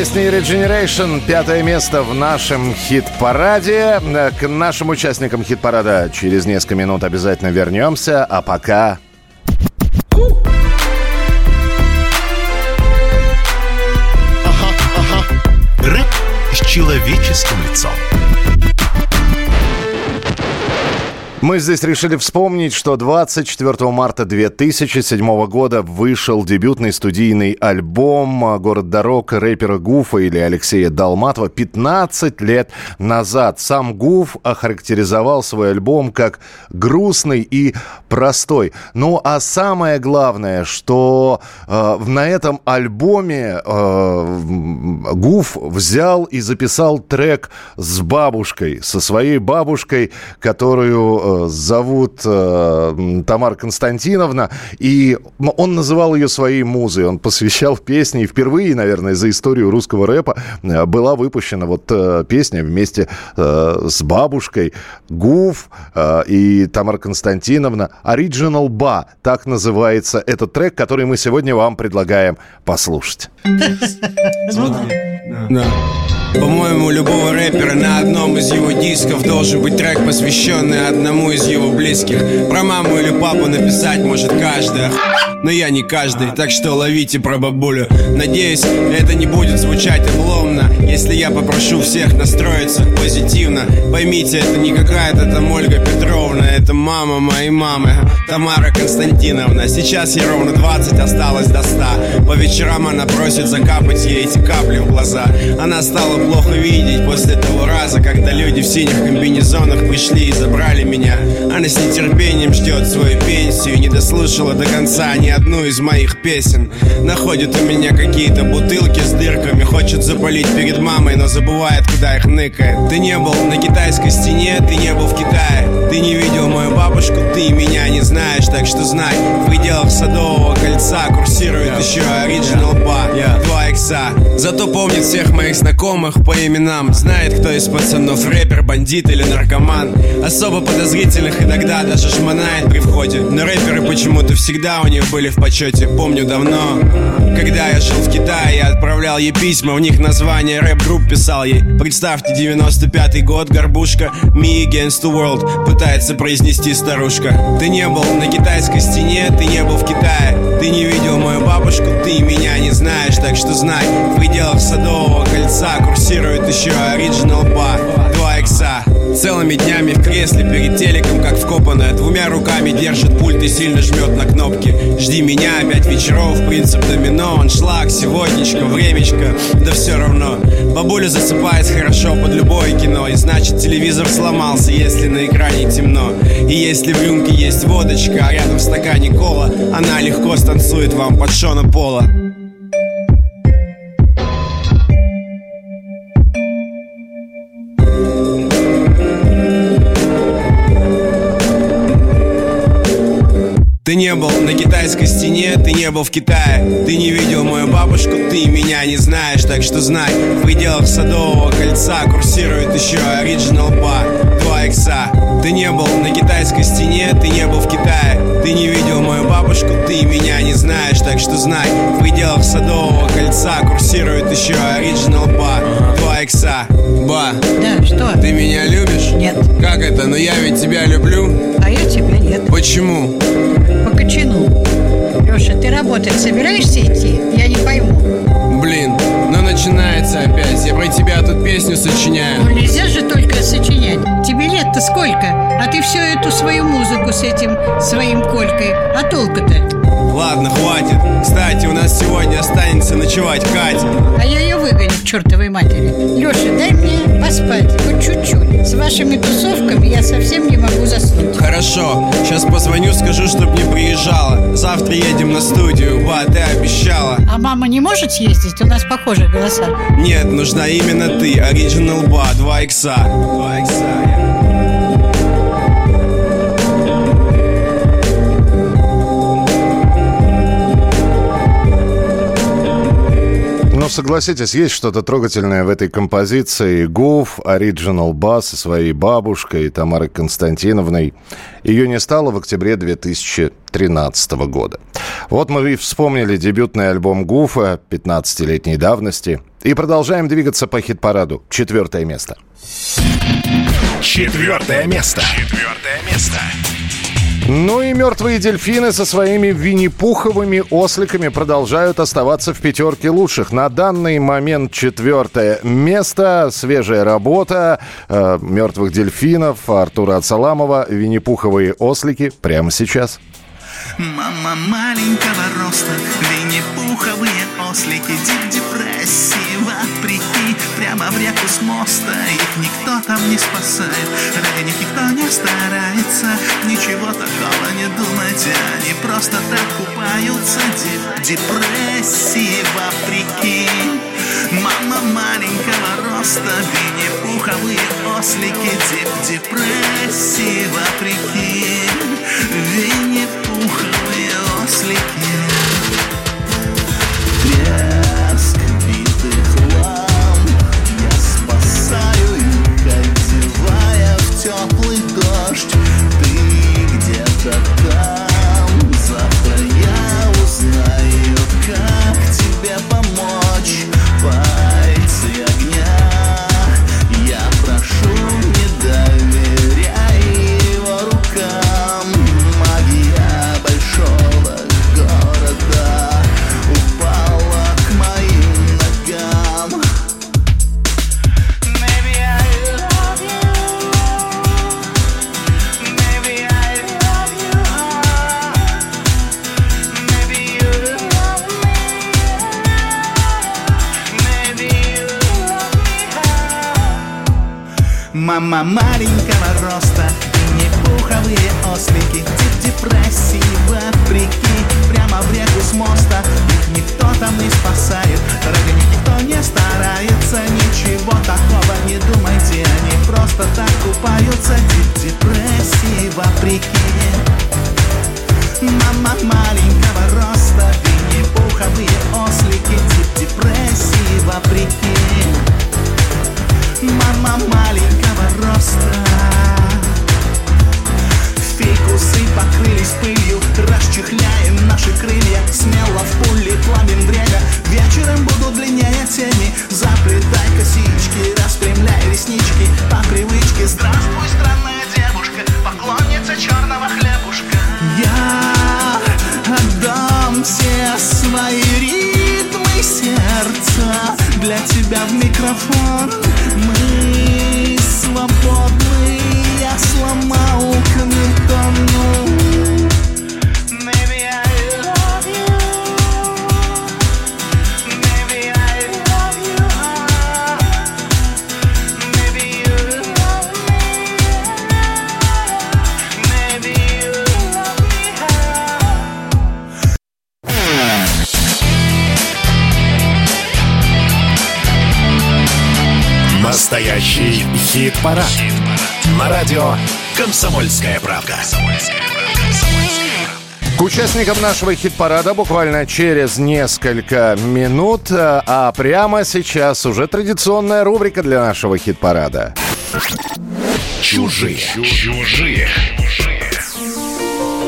Песней Regeneration. Пятое место в нашем хит-параде. К нашим участникам хит-парада через несколько минут обязательно вернемся. А пока... С человеческим лицом. Мы здесь решили вспомнить, что 24 марта 2007 года вышел дебютный студийный альбом «Город дорог» рэпера Гуфа или Алексея Долматова 15 лет назад. Сам Гуф охарактеризовал свой альбом как грустный и простой. Ну а самое главное, что э, на этом альбоме э, Гуф взял и записал трек с бабушкой, со своей бабушкой, которую э, зовут э, Тамара Константиновна, и он называл ее своей музой, он посвящал песни, и впервые, наверное, за историю русского рэпа э, была выпущена вот песня вместе с бабушкой Гуф и Тамара Константиновна Original Ba, так называется этот трек, который мы сегодня вам предлагаем послушать. Да. По-моему, любого рэпера на одном из его дисков должен быть трек, посвященный одному из его близких. Про маму или папу написать может каждый, но я не каждый, так что ловите про бабулю. Надеюсь, это не будет звучать обломно, если я попрошу всех настроиться позитивно. Поймите, это не какая-то там Ольга Петровна, это мама моей мамы, Тамара Константиновна. Сейчас ей ровно 20 осталось до 100. По вечерам она просит закапать ей эти капли в глаза. Она стала плохо видеть после того раза, когда люди в синих комбинезонах пришли и забрали меня. Она с нетерпением ждет свою пенсию, не дослушала до конца ни одну из моих песен. Находит у меня какие-то бутылки с дырками, хочет запалить перед мамой, но забывает, куда их ныкает. Ты не был на китайской стене, ты не был в Китае, ты не видел мою бабушку, ты меня не знаешь, так что знай, в пределах Садового кольца курсирует еще Original Bar. 2XL икса Зато помнит всех моих знакомых по именам Знает, кто из пацанов рэпер, бандит или наркоман. Особо подозрительных иногда даже шмонает при входе. Но рэперы почему-то всегда у них были в почете. Помню давно, когда я жил в Китае Я отправлял ей письма, в них название рэп-групп писал ей. Представьте, 95-й год, горбушка Me against the world Пытается произнести старушка. Ты не был на китайской стене, ты не был в Китае. Ты не видел мою бабушку, ты меня не знаешь. Так что знай, в пределах Садового кольца Курсирует еще Original Bar. 2 икса. Целыми днями в кресле перед телеком, как вкопанная Двумя руками держит пульт и сильно жмет на кнопки. Жди меня опять вечеров, принцип домино Аншлаг, сегодняшка, времечко, да все равно. Бабуля засыпает хорошо под любое кино И значит телевизор сломался, если на экране темно. И если в рюмке есть водочка, а рядом в стакане кола Она легко станцует вам под шона пола Ты не был на китайской стене, ты не был в Китае. Ты не видел мою бабушку, ты меня не знаешь. Так что знай, в пределах Садового кольца Курсирует еще Original Bar 2 икса Ты не был на китайской стене, ты не был в Китае Ты не видел мою бабушку, ты меня не знаешь Так что знай, в пределах Садового кольца Курсирует еще Original Bar 2 икса Ба, Да, что? ты меня любишь? Нет. Как это? Но я ведь тебя люблю А я тебя нет. Почему? По кочану. Леша, ты работать собираешься идти? Я не пойму. Блин, ну начинается опять Я про тебя тут песню сочиняю Ну нельзя же только сочинять. Тебе лет-то сколько? А ты всю эту свою музыку с этим своим Колькой. А толку-то? Ладно, хватит Кстати, у нас сегодня останется ночевать Катя А я ее выгоню к чертовой матери. Леша, дай мне поспать, хоть чуть-чуть. С вашими тусовками я совсем не могу заснуть. Хорошо, сейчас позвоню, скажу, чтоб не приезжала Завтра едем на студию, ба, ты обещала А мама не может съездить? У нас похожие голоса. Нет, нужна именно ты, Original Ба, 2 икса 2 икса согласитесь, есть что-то трогательное в этой композиции. Гуф, Original Bass со своей бабушкой Тамарой Константиновной. Ее не стало в октябре 2013 года. Вот мы и вспомнили дебютный альбом Гуфа 15-летней давности. И продолжаем двигаться по хит-параду. Четвертое место. Четвертое место. Четвертое место. Ну и мертвые дельфины со своими винни-пуховыми осликами продолжают оставаться в пятерке лучших. На данный момент четвертое место. Свежая работа э, мертвых дельфинов Артура Ацаламова. Винни-пуховые ослики прямо сейчас. Мама маленького роста, винни-пуховые ослики, дип депрессии, прямо в реку с моста, их никто там не спасает, ради них никто не старается, ничего такого не думайте, они просто так купаются, депрессии, вопреки. Мама маленького роста, винни-пуховые ослики, дип депрессии, вопреки, винни-пуховые ослики. Нашего хит-парада буквально через несколько минут, а а прямо сейчас уже традиционная рубрика для нашего хит-парада. Чужие. Чужие.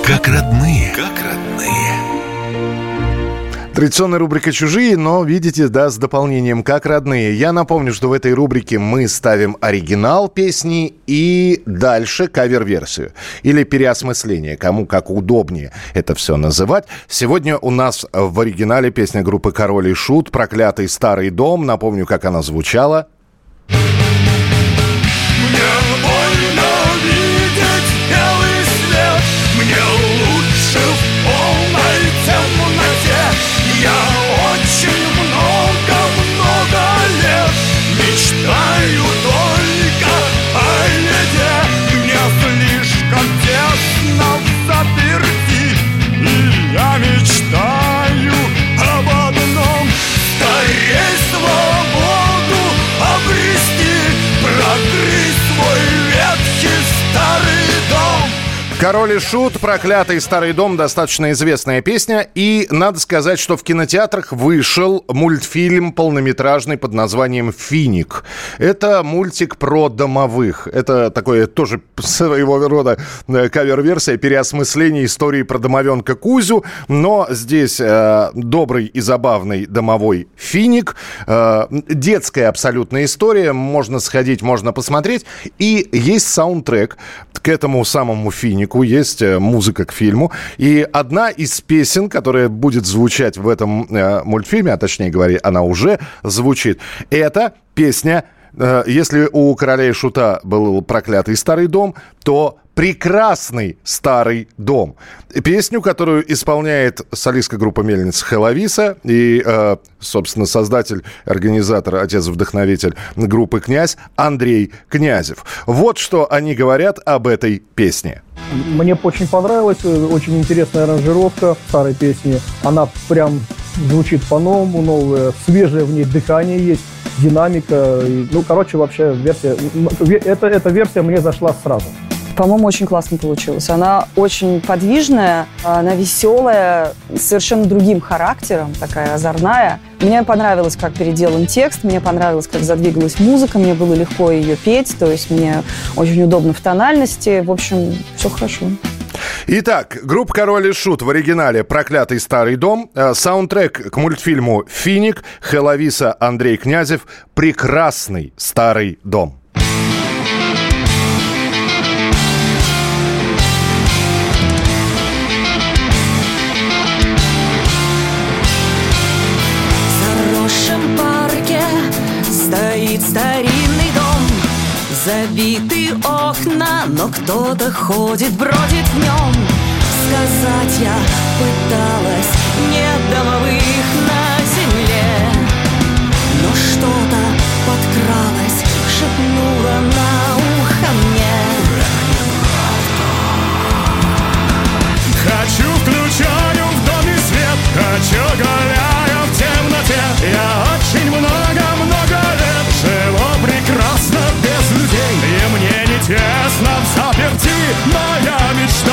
Как родные. Как родные. Традиционная рубрика «Чужие», но, видите, да, с дополнением «Как родные». Я напомню, что в этой рубрике мы ставим оригинал песни и дальше кавер-версию. Или переосмысление, кому как удобнее это все называть. Сегодня у нас в оригинале песня группы «Король и Шут» «Проклятый старый дом». Напомню, как она звучала. Мне Король и Шут, проклятый старый дом, достаточно известная песня. И надо сказать, что в кинотеатрах вышел мультфильм полнометражный под названием «Финик». Это мультик про домовых. Это такое тоже своего рода э, кавер-версия, переосмысление истории про домовенка Кузю. Но здесь э, добрый и забавный домовой Финик. Э, детская абсолютная история. Можно сходить, можно посмотреть. И есть саундтрек к этому самому Финику. Есть э, музыка к фильму. И одна из песен, которая будет звучать в этом э, мультфильме, а точнее говоря, она уже звучит, это песня э, если у короля и шута был проклятый старый дом, то прекрасный старый дом. Песню, которую исполняет солистка группы Мельница Хеловиса и, э, собственно, создатель, организатор, отец-вдохновитель группы «Князь» Андрей Князев. Вот что они говорят об этой песне. Мне очень понравилось, э, очень интересная аранжировка старой песни. Она прям звучит по-новому, новое, свежее в ней дыхание есть, динамика. Ну, короче, вообще версия, это, эта версия мне зашла сразу. По-моему, очень классно получилось. Она очень подвижная, она веселая, с совершенно другим характером, такая озорная. Мне понравилось, как переделан текст, мне понравилось, как задвигалась музыка, мне было легко ее петь, то есть мне очень удобно в тональности. В общем, все хорошо. Итак, группа «Король и Шут» в оригинале «Проклятый старый дом», э, саундтрек к мультфильму «Финик», Хеловиса Андрей Князев «Прекрасный старый дом». Забиты окна, но кто-то ходит, бродит в нем Сказать я пыталась, нет домовых на земле. Но что-то подкралось, шепнуло на ухо мне. Хочу включаю в доме свет Хочу гуляю тесно в заперти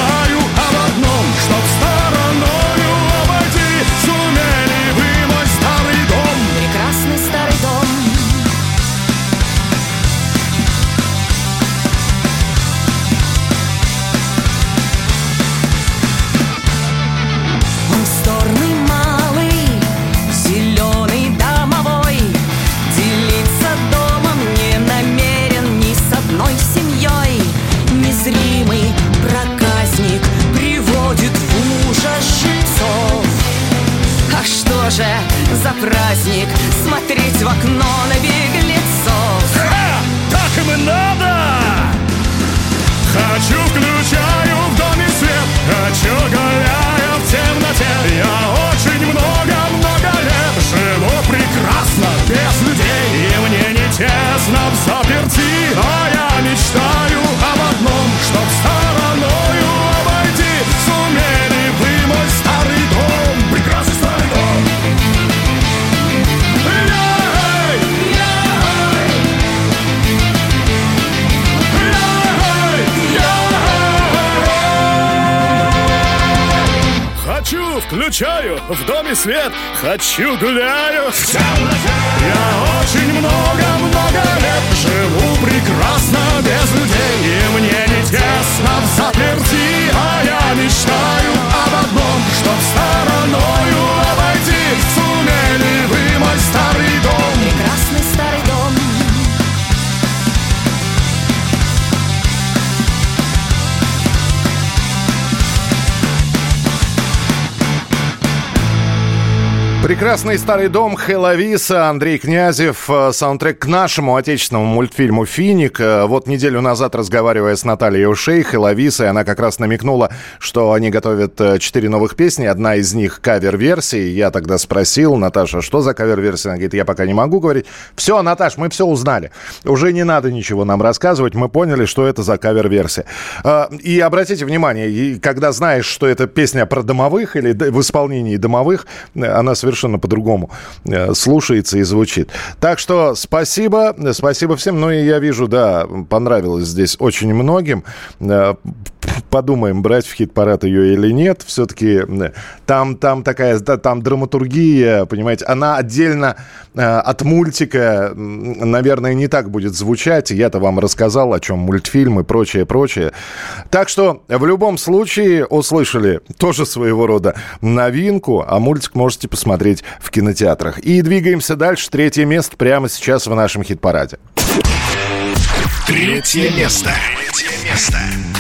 Включаю, в доме свет Хочу, гуляю. Я очень много-много лет Живу прекрасно без людей И мне не тесно в заперти А я мечтаю об одном Чтоб стороною Прекрасный старый дом Хеловиса, Андрей Князев, э, саундтрек к нашему отечественному мультфильму «Финик». Э, Вот неделю назад, разговаривая с Натальей Ушей, Хеловисой, она как раз намекнула, что они готовят э, четыре новых песни, одна из них кавер-версии. Я тогда спросил, Наташа, что за кавер-версия? Она говорит, я пока не могу говорить. Все, Наташ, мы все узнали. Уже не надо ничего нам рассказывать, мы поняли, что это за кавер-версия. И обратите внимание, и когда знаешь, что это песня про домовых или в исполнении домовых, она совершенно по-другому э, слушается и звучит. Так что спасибо, спасибо всем. Ну и я вижу, да, понравилось здесь очень многим. Э, Подумаем, брать в хит-парад ее или нет. Все-таки там, там такая, да, там драматургия, понимаете, она отдельно э, от мультика, наверное, не так будет звучать. Я-то вам рассказал, о чем мультфильм и прочее, прочее. Так что в любом случае услышали тоже своего рода новинку, а мультик можете посмотреть в кинотеатрах. И двигаемся дальше. Третье место прямо сейчас в нашем хит-параде. Третье место. Третье место.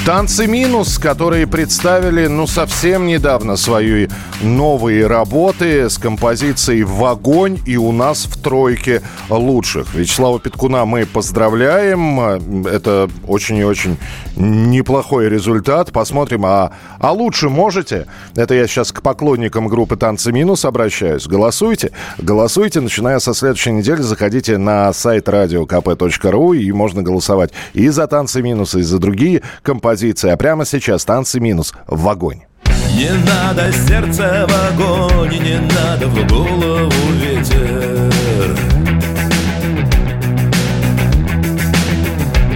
Танцы минус, которые представили, ну, совсем недавно свои новые работы с композицией «В огонь» и у нас в тройке лучших. Вячеслава Петкуна мы поздравляем. Это очень и очень неплохой результат. Посмотрим, а, а лучше можете? Это я сейчас к поклонникам группы «Танцы минус» обращаюсь. Голосуйте. Голосуйте, начиная со следующей недели. Заходите на сайт radiokp.ru и можно голосовать и за «Танцы минус», и за другие композиции. А прямо сейчас «Танцы минус» в огонь. Не надо сердце в огонь, не надо в голову ветер.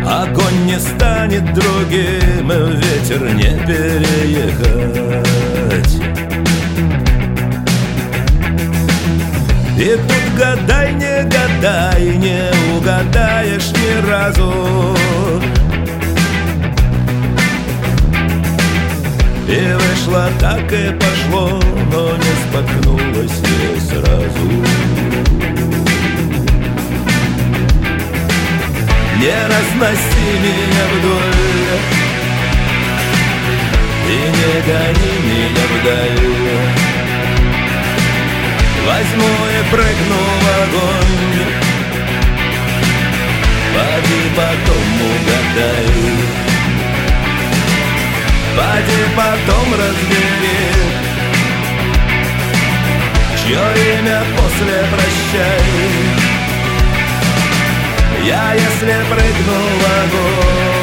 Огонь не станет другим, ветер не переехать. И тут гадай, не гадай, не угадаешь ни разу. И вышло так и пошло, но не споткнулось не сразу. Не разноси меня вдоль И не гони меня вдаль Возьму и прыгну в огонь Поди потом угадай Поди потом разбери Чье имя после прощай. Я если прыгну в огонь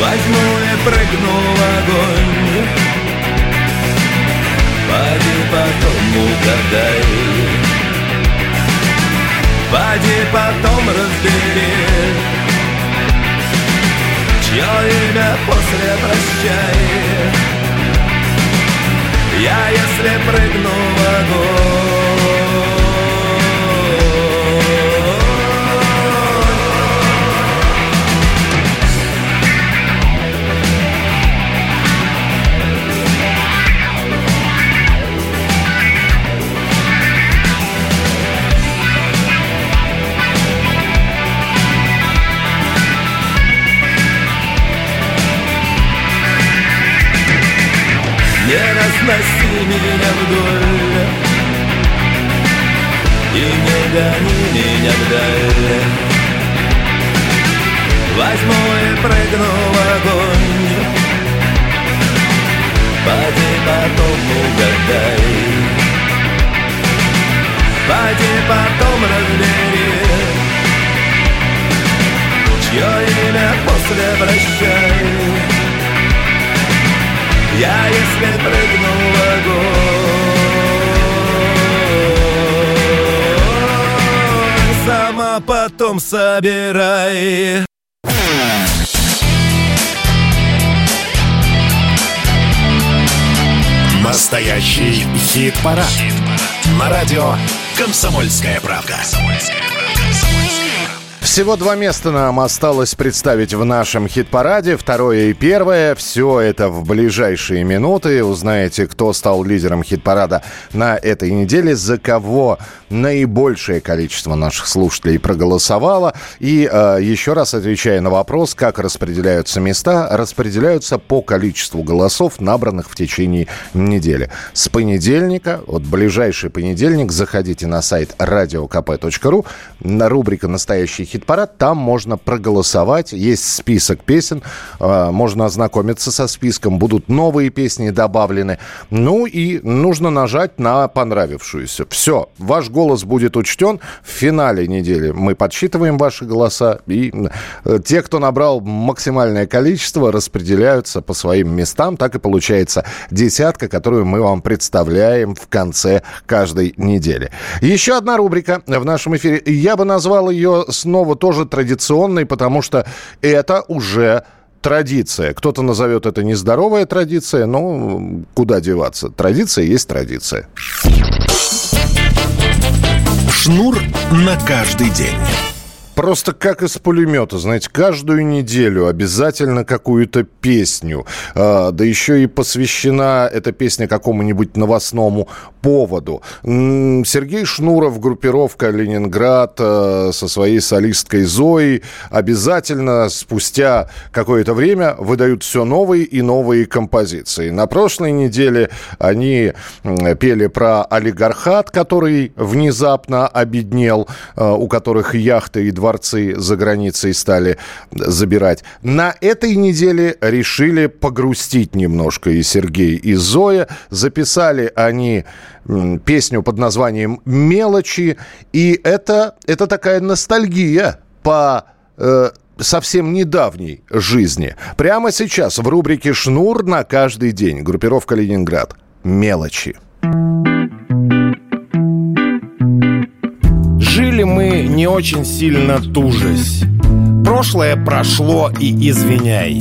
Возьму и прыгну в огонь. Поди потом угадай. Поди потом разбери Чье имя после прощай. Я если прыгну в Не разноси меня вдоль. И не гони меня вдаль. Возьму и прыгну в огонь. Поди потом угадай. Поди потом разбери Чье имя после прощай я если прыгну в огонь Сама потом собирай Настоящий хит-парад. На радио «Комсомольская правда». Всего два места нам осталось представить в нашем хит-параде. Второе и первое. Все это в ближайшие минуты. Узнаете, кто стал лидером хит-парада на этой неделе, за кого наибольшее количество наших слушателей проголосовало. И э, еще раз отвечая на вопрос, как распределяются места, распределяются по количеству голосов, набранных в течение недели. С понедельника, вот ближайший понедельник, заходите на сайт radiokp.ru, на рубрика «Настоящий хит-парад», там можно проголосовать, есть список песен, э, можно ознакомиться со списком, будут новые песни добавлены. Ну и нужно нажать на понравившуюся. Все, ваш голос будет учтен. В финале недели мы подсчитываем ваши голоса, и те, кто набрал максимальное количество, распределяются по своим местам. Так и получается десятка, которую мы вам представляем в конце каждой недели. Еще одна рубрика в нашем эфире. Я бы назвал ее снова тоже традиционной, потому что это уже традиция. Кто-то назовет это нездоровая традиция, но куда деваться? Традиция есть традиция. Шнур на каждый день. Просто как из пулемета, знаете, каждую неделю обязательно какую-то песню. А, да еще и посвящена эта песня какому-нибудь новостному поводу. Сергей Шнуров, группировка «Ленинград» э, со своей солисткой Зоей обязательно спустя какое-то время выдают все новые и новые композиции. На прошлой неделе они пели про олигархат, который внезапно обеднел, э, у которых яхты и дворцы за границей стали забирать. На этой неделе решили погрустить немножко и Сергей, и Зоя. Записали они песню под названием «Мелочи». И это, это такая ностальгия по э, совсем недавней жизни. Прямо сейчас в рубрике «Шнур на каждый день» группировка «Ленинград». «Мелочи». Жили мы не очень сильно тужась. Прошлое прошло и извиняй.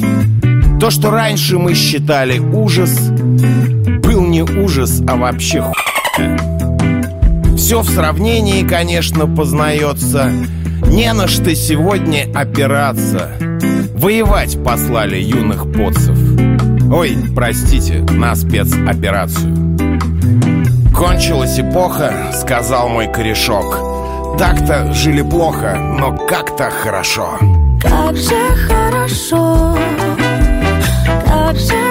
То, что раньше мы считали ужас, был не ужас, а вообще хуйня. Все в сравнении, конечно, познается. Не на что сегодня опираться. Воевать послали юных поцев. Ой, простите, на спецоперацию. Кончилась эпоха, сказал мой корешок. Так-то жили плохо, но как-то хорошо. Как же хорошо, как же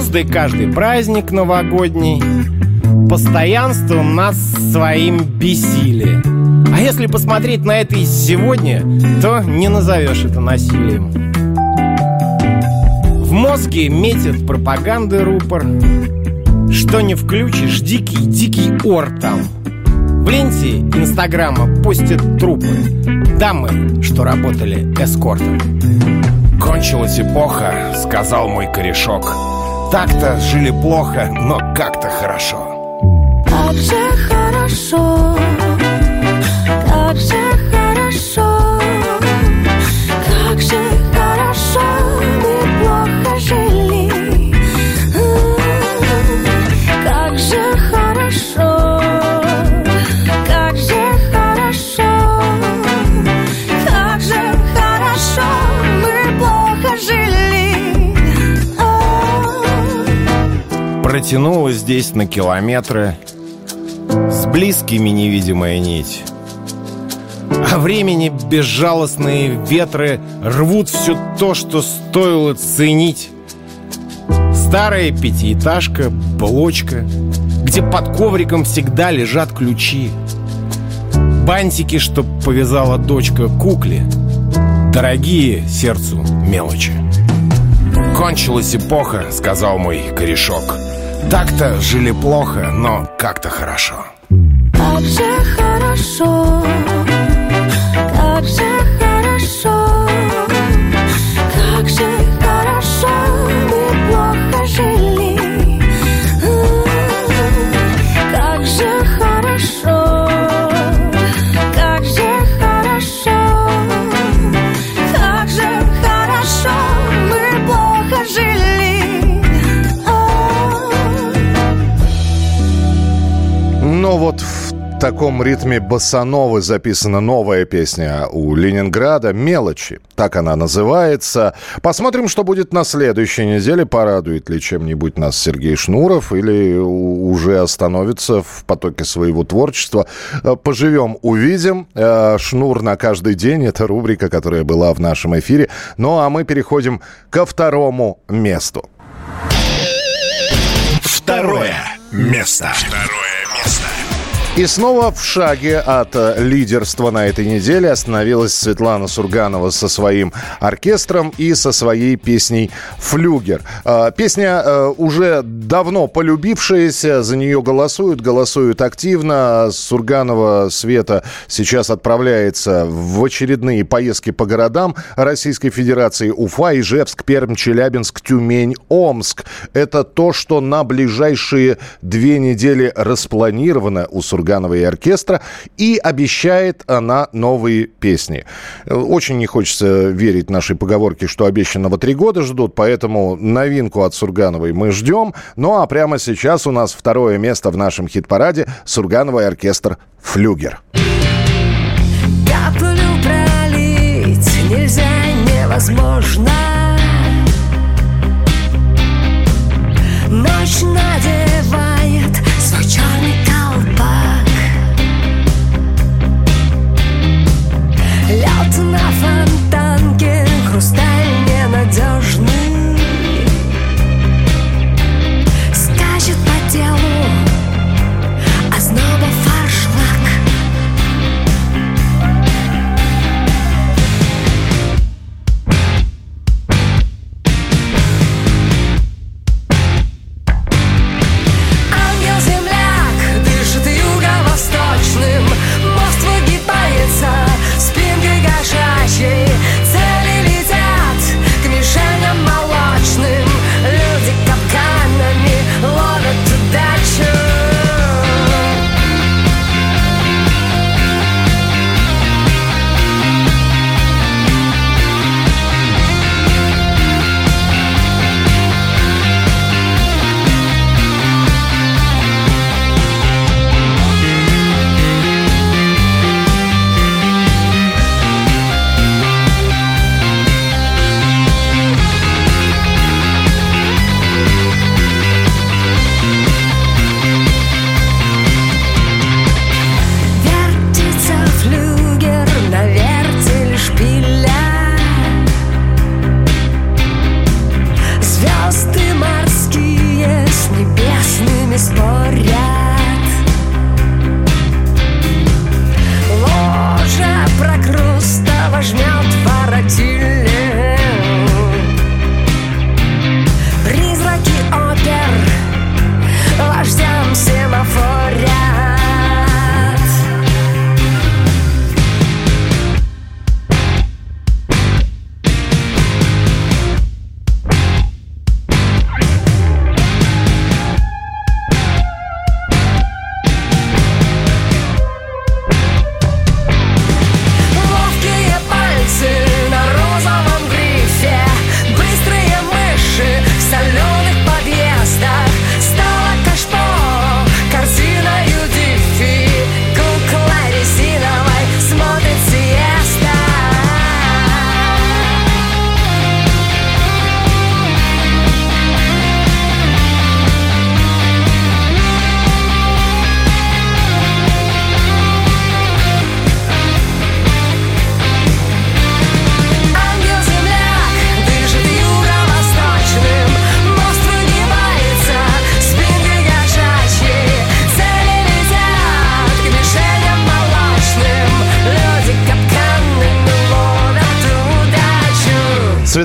звезды каждый праздник новогодний. Постоянство нас своим бесили. А если посмотреть на это и сегодня, то не назовешь это насилием. В мозге метит пропаганды рупор. Что не включишь, дикий-дикий ор там. В ленте Инстаграма постят трупы. Дамы, что работали эскортом. Кончилась эпоха, сказал мой корешок. Так-то жили плохо, но как-то хорошо. Как же хорошо, как же хорошо, как же Протянулась здесь на километры С близкими невидимая нить. А времени безжалостные ветры Рвут все то, что стоило ценить. Старая пятиэтажка, блочка Где под ковриком всегда лежат ключи. Бантики, что повязала дочка кукле Дорогие сердцу мелочи. Кончилась эпоха, сказал мой корешок Так-то жили плохо, но как-то хорошо. Как же хорошо, таком ритме босановы записана новая песня у Ленинграда «Мелочи». Так она называется. Посмотрим, что будет на следующей неделе. Порадует ли чем-нибудь нас Сергей Шнуров или уже остановится в потоке своего творчества. Э, Поживем, увидим. Э, Шнур на каждый день. Это рубрика, которая была в нашем эфире. Ну а мы переходим ко второму месту. Второе место. Второе место. И снова в шаге от э, лидерства на этой неделе остановилась Светлана Сурганова со своим оркестром и со своей песней «Флюгер». Э, Песня э, уже давно полюбившаяся, за нее голосуют, голосуют активно. Сурганова Света сейчас отправляется в очередные поездки по городам Российской Федерации Уфа, Ижевск, Пермь, Челябинск, Тюмень, Омск. Это то, что на ближайшие две недели распланировано у Сургановой и оркестра, и обещает она новые песни. Очень не хочется верить нашей поговорке, что обещанного три года ждут, поэтому новинку от Сургановой мы ждем. Ну а прямо сейчас у нас второе место в нашем хит-параде Сурганова оркестр «Флюгер». Каплю пролить нельзя, невозможно Ночь надевает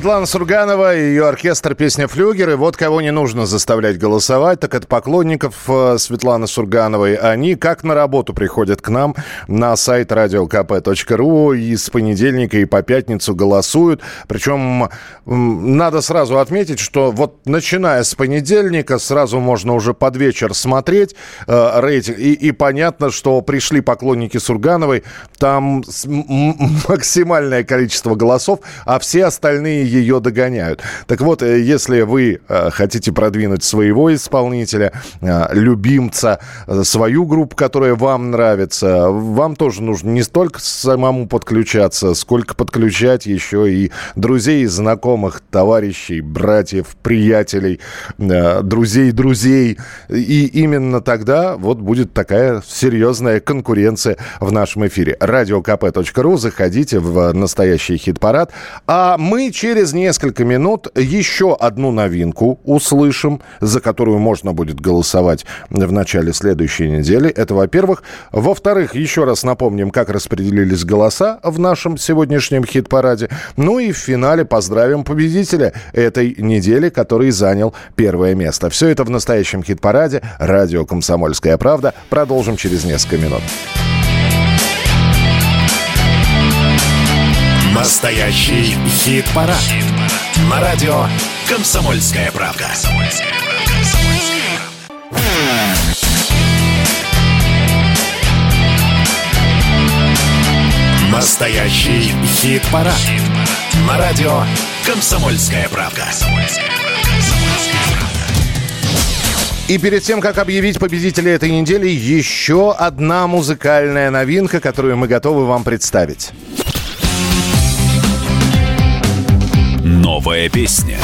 Светлана Сурганова и ее оркестр «Песня Флюгер». И вот кого не нужно заставлять голосовать, так это поклонников э, Светланы Сургановой. Они как на работу приходят к нам на сайт radiokp.ru и с понедельника и по пятницу голосуют. Причем надо сразу отметить, что вот начиная с понедельника сразу можно уже под вечер смотреть э, рейтинг. И, и понятно, что пришли поклонники Сургановой, там <laughs> максимальное количество голосов, а все остальные ее догоняют. Так вот, э, если вы э, хотите продвинуть своего исполнителя, э, любимца, свою группу, которая вам нравится, вам тоже нужно не столько самому подключаться, сколько подключать еще и друзей, знакомых, товарищей, братьев, приятелей, друзей друзей. И именно тогда вот будет такая серьезная конкуренция в нашем эфире. Радиокп.ру, заходите в настоящий хит-парад. А мы через несколько минут еще одну новинку услышим, за которую можно будет голосовать в начале следующей недели. Это, во-первых. Во-вторых, еще раз напомним, как распределились голоса в нашем сегодняшнем хит-параде. Ну и в финале поздравим победителя этой недели, который занял первое место. Все это в настоящем хит-параде. Радио «Комсомольская правда». Продолжим через несколько минут. Настоящий хит-парад. На радио «Комсомольская правда». Настоящий хит-парад. На радио «Комсомольская правда». И перед тем, как объявить победителя этой недели, еще одна музыкальная новинка, которую мы готовы вам представить. Новая песня.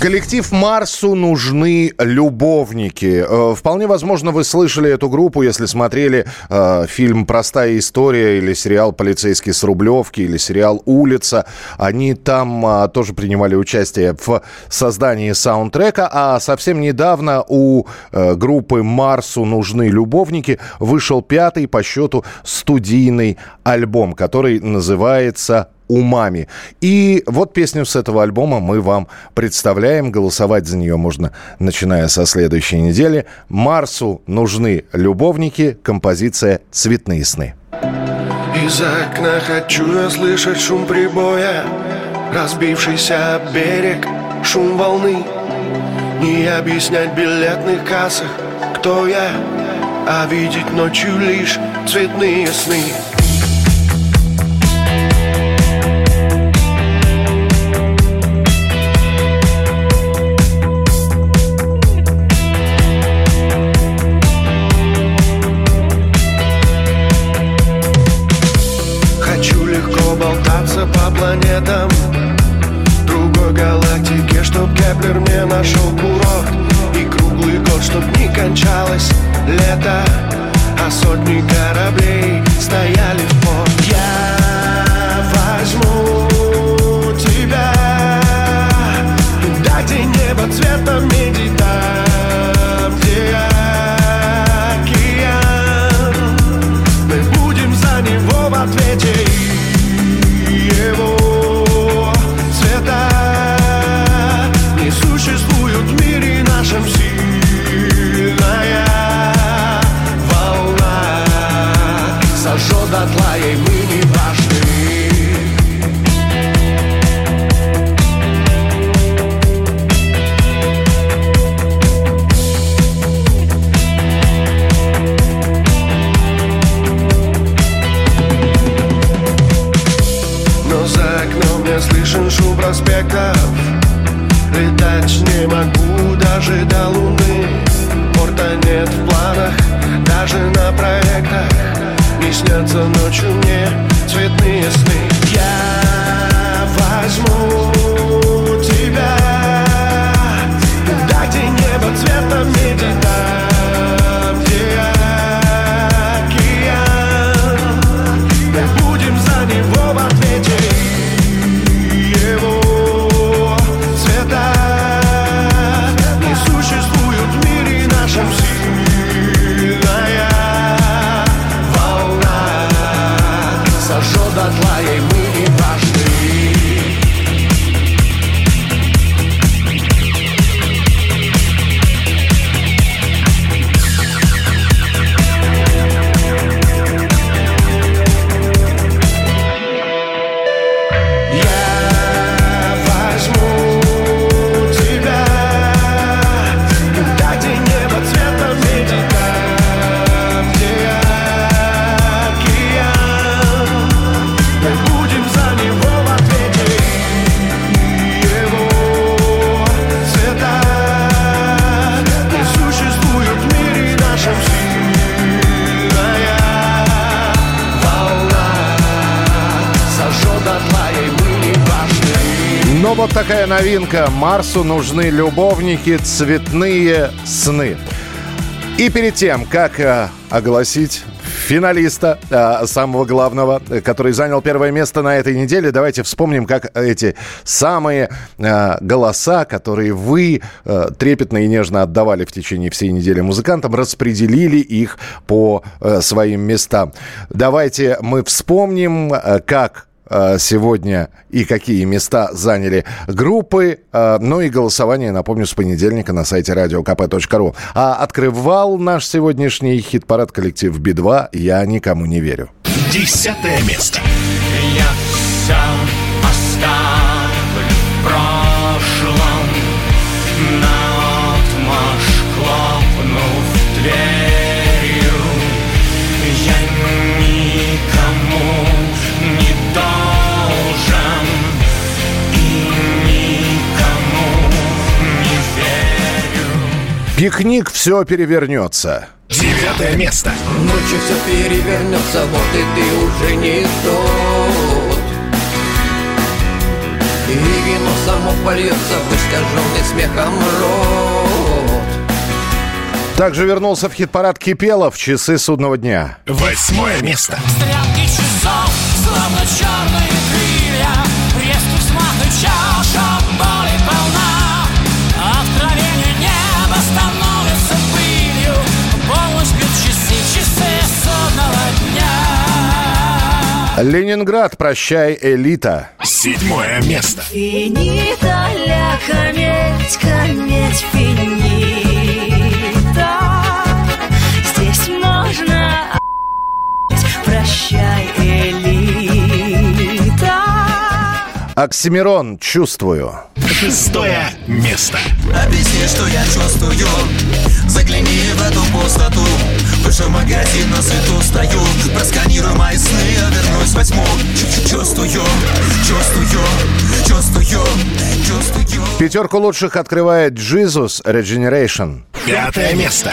Коллектив Марсу нужны любовники. Э, Вполне возможно, вы слышали эту группу, если смотрели э, фильм «Простая история» или сериал «Полицейский с Рублевки» или сериал «Улица». Они там а, тоже принимали участие в создании саундтрека, а совсем недавно у э, группы «Марсу нужны любовники» вышел пятый по счету студийный альбом, который называется умами. И вот песню с этого альбома мы вам представляем. Голосовать за нее можно, начиная со следующей недели. Марсу нужны любовники. Композиция «Цветные сны». Из окна хочу я слышать шум прибоя Разбившийся берег, шум волны Не объяснять билетных кассах, кто я А видеть ночью лишь цветные сны планетам Другой галактике, чтоб Кеплер мне нашел курорт И круглый год, чтоб не кончалось лето А сотни кораблей стояли в порт проспектов Летать не могу даже до луны. Порта нет в планах, даже на проектах. Не снятся ночью мне цветные сны. Я возьму тебя. Туда, где небо меди Там, новинка. Марсу нужны любовники, цветные сны. И перед тем, как э, огласить финалиста, э, самого главного, э, который занял первое место на этой неделе. Давайте вспомним, как эти самые э, голоса, которые вы э, трепетно и нежно отдавали в течение всей недели музыкантам, распределили их по э, своим местам. Давайте мы вспомним, э, как сегодня и какие места заняли группы. Э, Ну и голосование, напомню, с понедельника на сайте radiokp.ru. А открывал наш сегодняшний хит-парад коллектив Би-2 «Я никому не верю». Десятое место. Я все оставлю Пикник все перевернется. Девятое место. Ночью все перевернется, вот и ты уже не тот И вино само польется в искаженный смехом рот Также вернулся в хит-парад Кипелов «Часы судного дня». Восьмое место. Стрелки часов, словно черные крылья Резкий взмах и чаша Ленинград «Прощай, элита». Седьмое место. Финита ля кометь, кометь финита Здесь можно. Прощай, элита Оксимирон «Чувствую». Шестое место. Объясни, что я чувствую Загляни в эту пустоту Выше магазин на свету стою Просканируй мои сны, я вернусь во тьму Чу- Чувствую, чувствую, чувствую, чувствую Пятерку лучших открывает «Джизус Regeneration». Пятое место.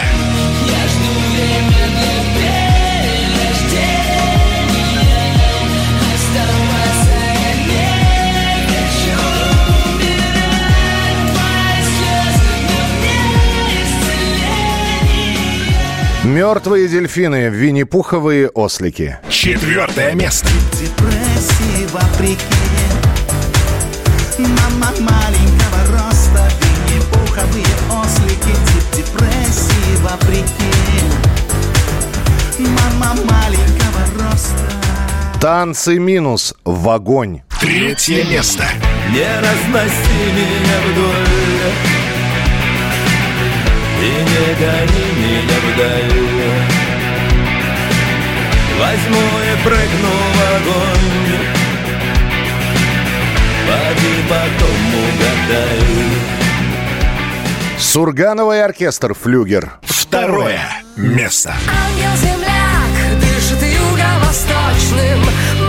Мертвые дельфины, винни-пуховые ослики. Четвертое место. депрессии вопреки Мама маленького роста, винни-пуховые ослики депрессии вопреки Мама маленького роста Танцы минус в огонь. Третье место. Не разноси меня вдоль И не гони меня вдаль Возьму и прыгну в огонь. Поди потом угадай. Сургановый оркестр «Флюгер». Второе место. Ангел-земляк дышит юго-восточным.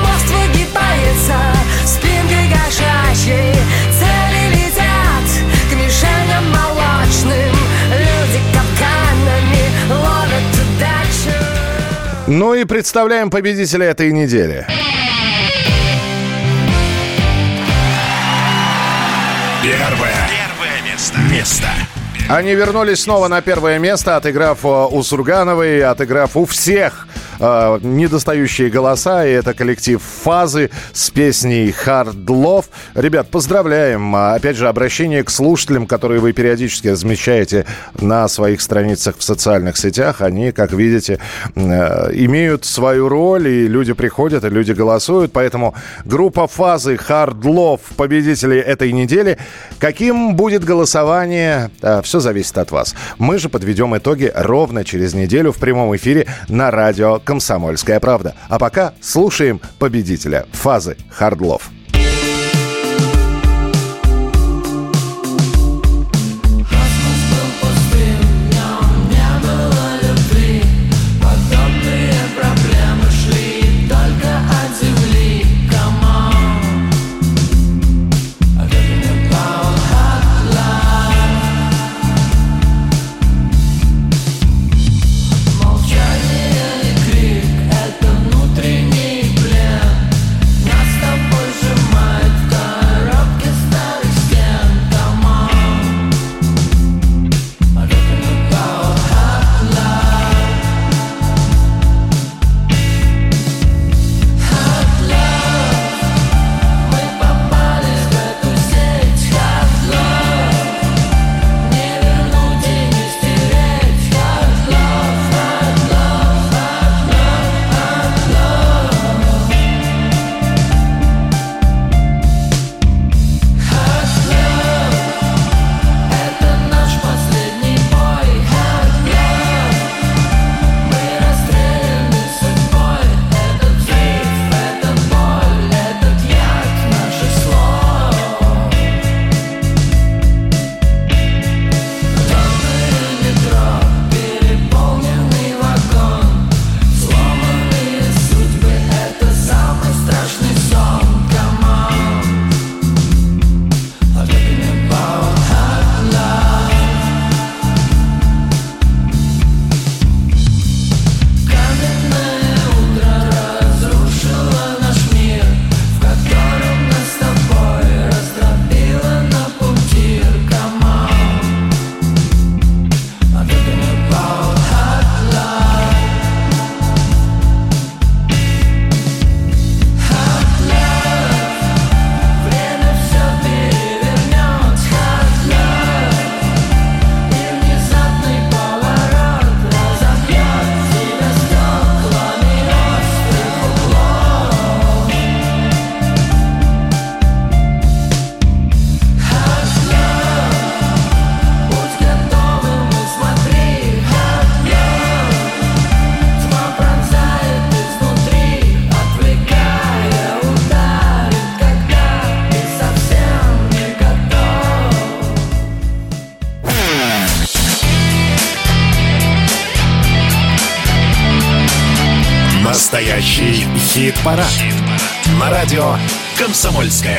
Мост выгибается спинкой кошачьей Цели летят к мишеням молочным Ну и представляем победителя этой недели. Первое. Первое место. Место. Они вернулись снова на первое место, отыграв э, у Сургановой, отыграв у всех э, недостающие голоса. И это коллектив «Фазы» с песней «Hard Love». Ребят, поздравляем. А, Опять же, обращение к слушателям, которые вы периодически размещаете на своих страницах в социальных сетях. Они, как видите, э, имеют свою роль, и люди приходят, и люди голосуют. Поэтому группа «Фазы» «Hard Love» победители этой недели. Каким будет голосование? Все зависит от вас. Мы же подведем итоги ровно через неделю в прямом эфире на радио «Комсомольская правда». А пока слушаем победителя «Фазы» «Hard Настоящий хит-парад. На радио «Комсомольская правда».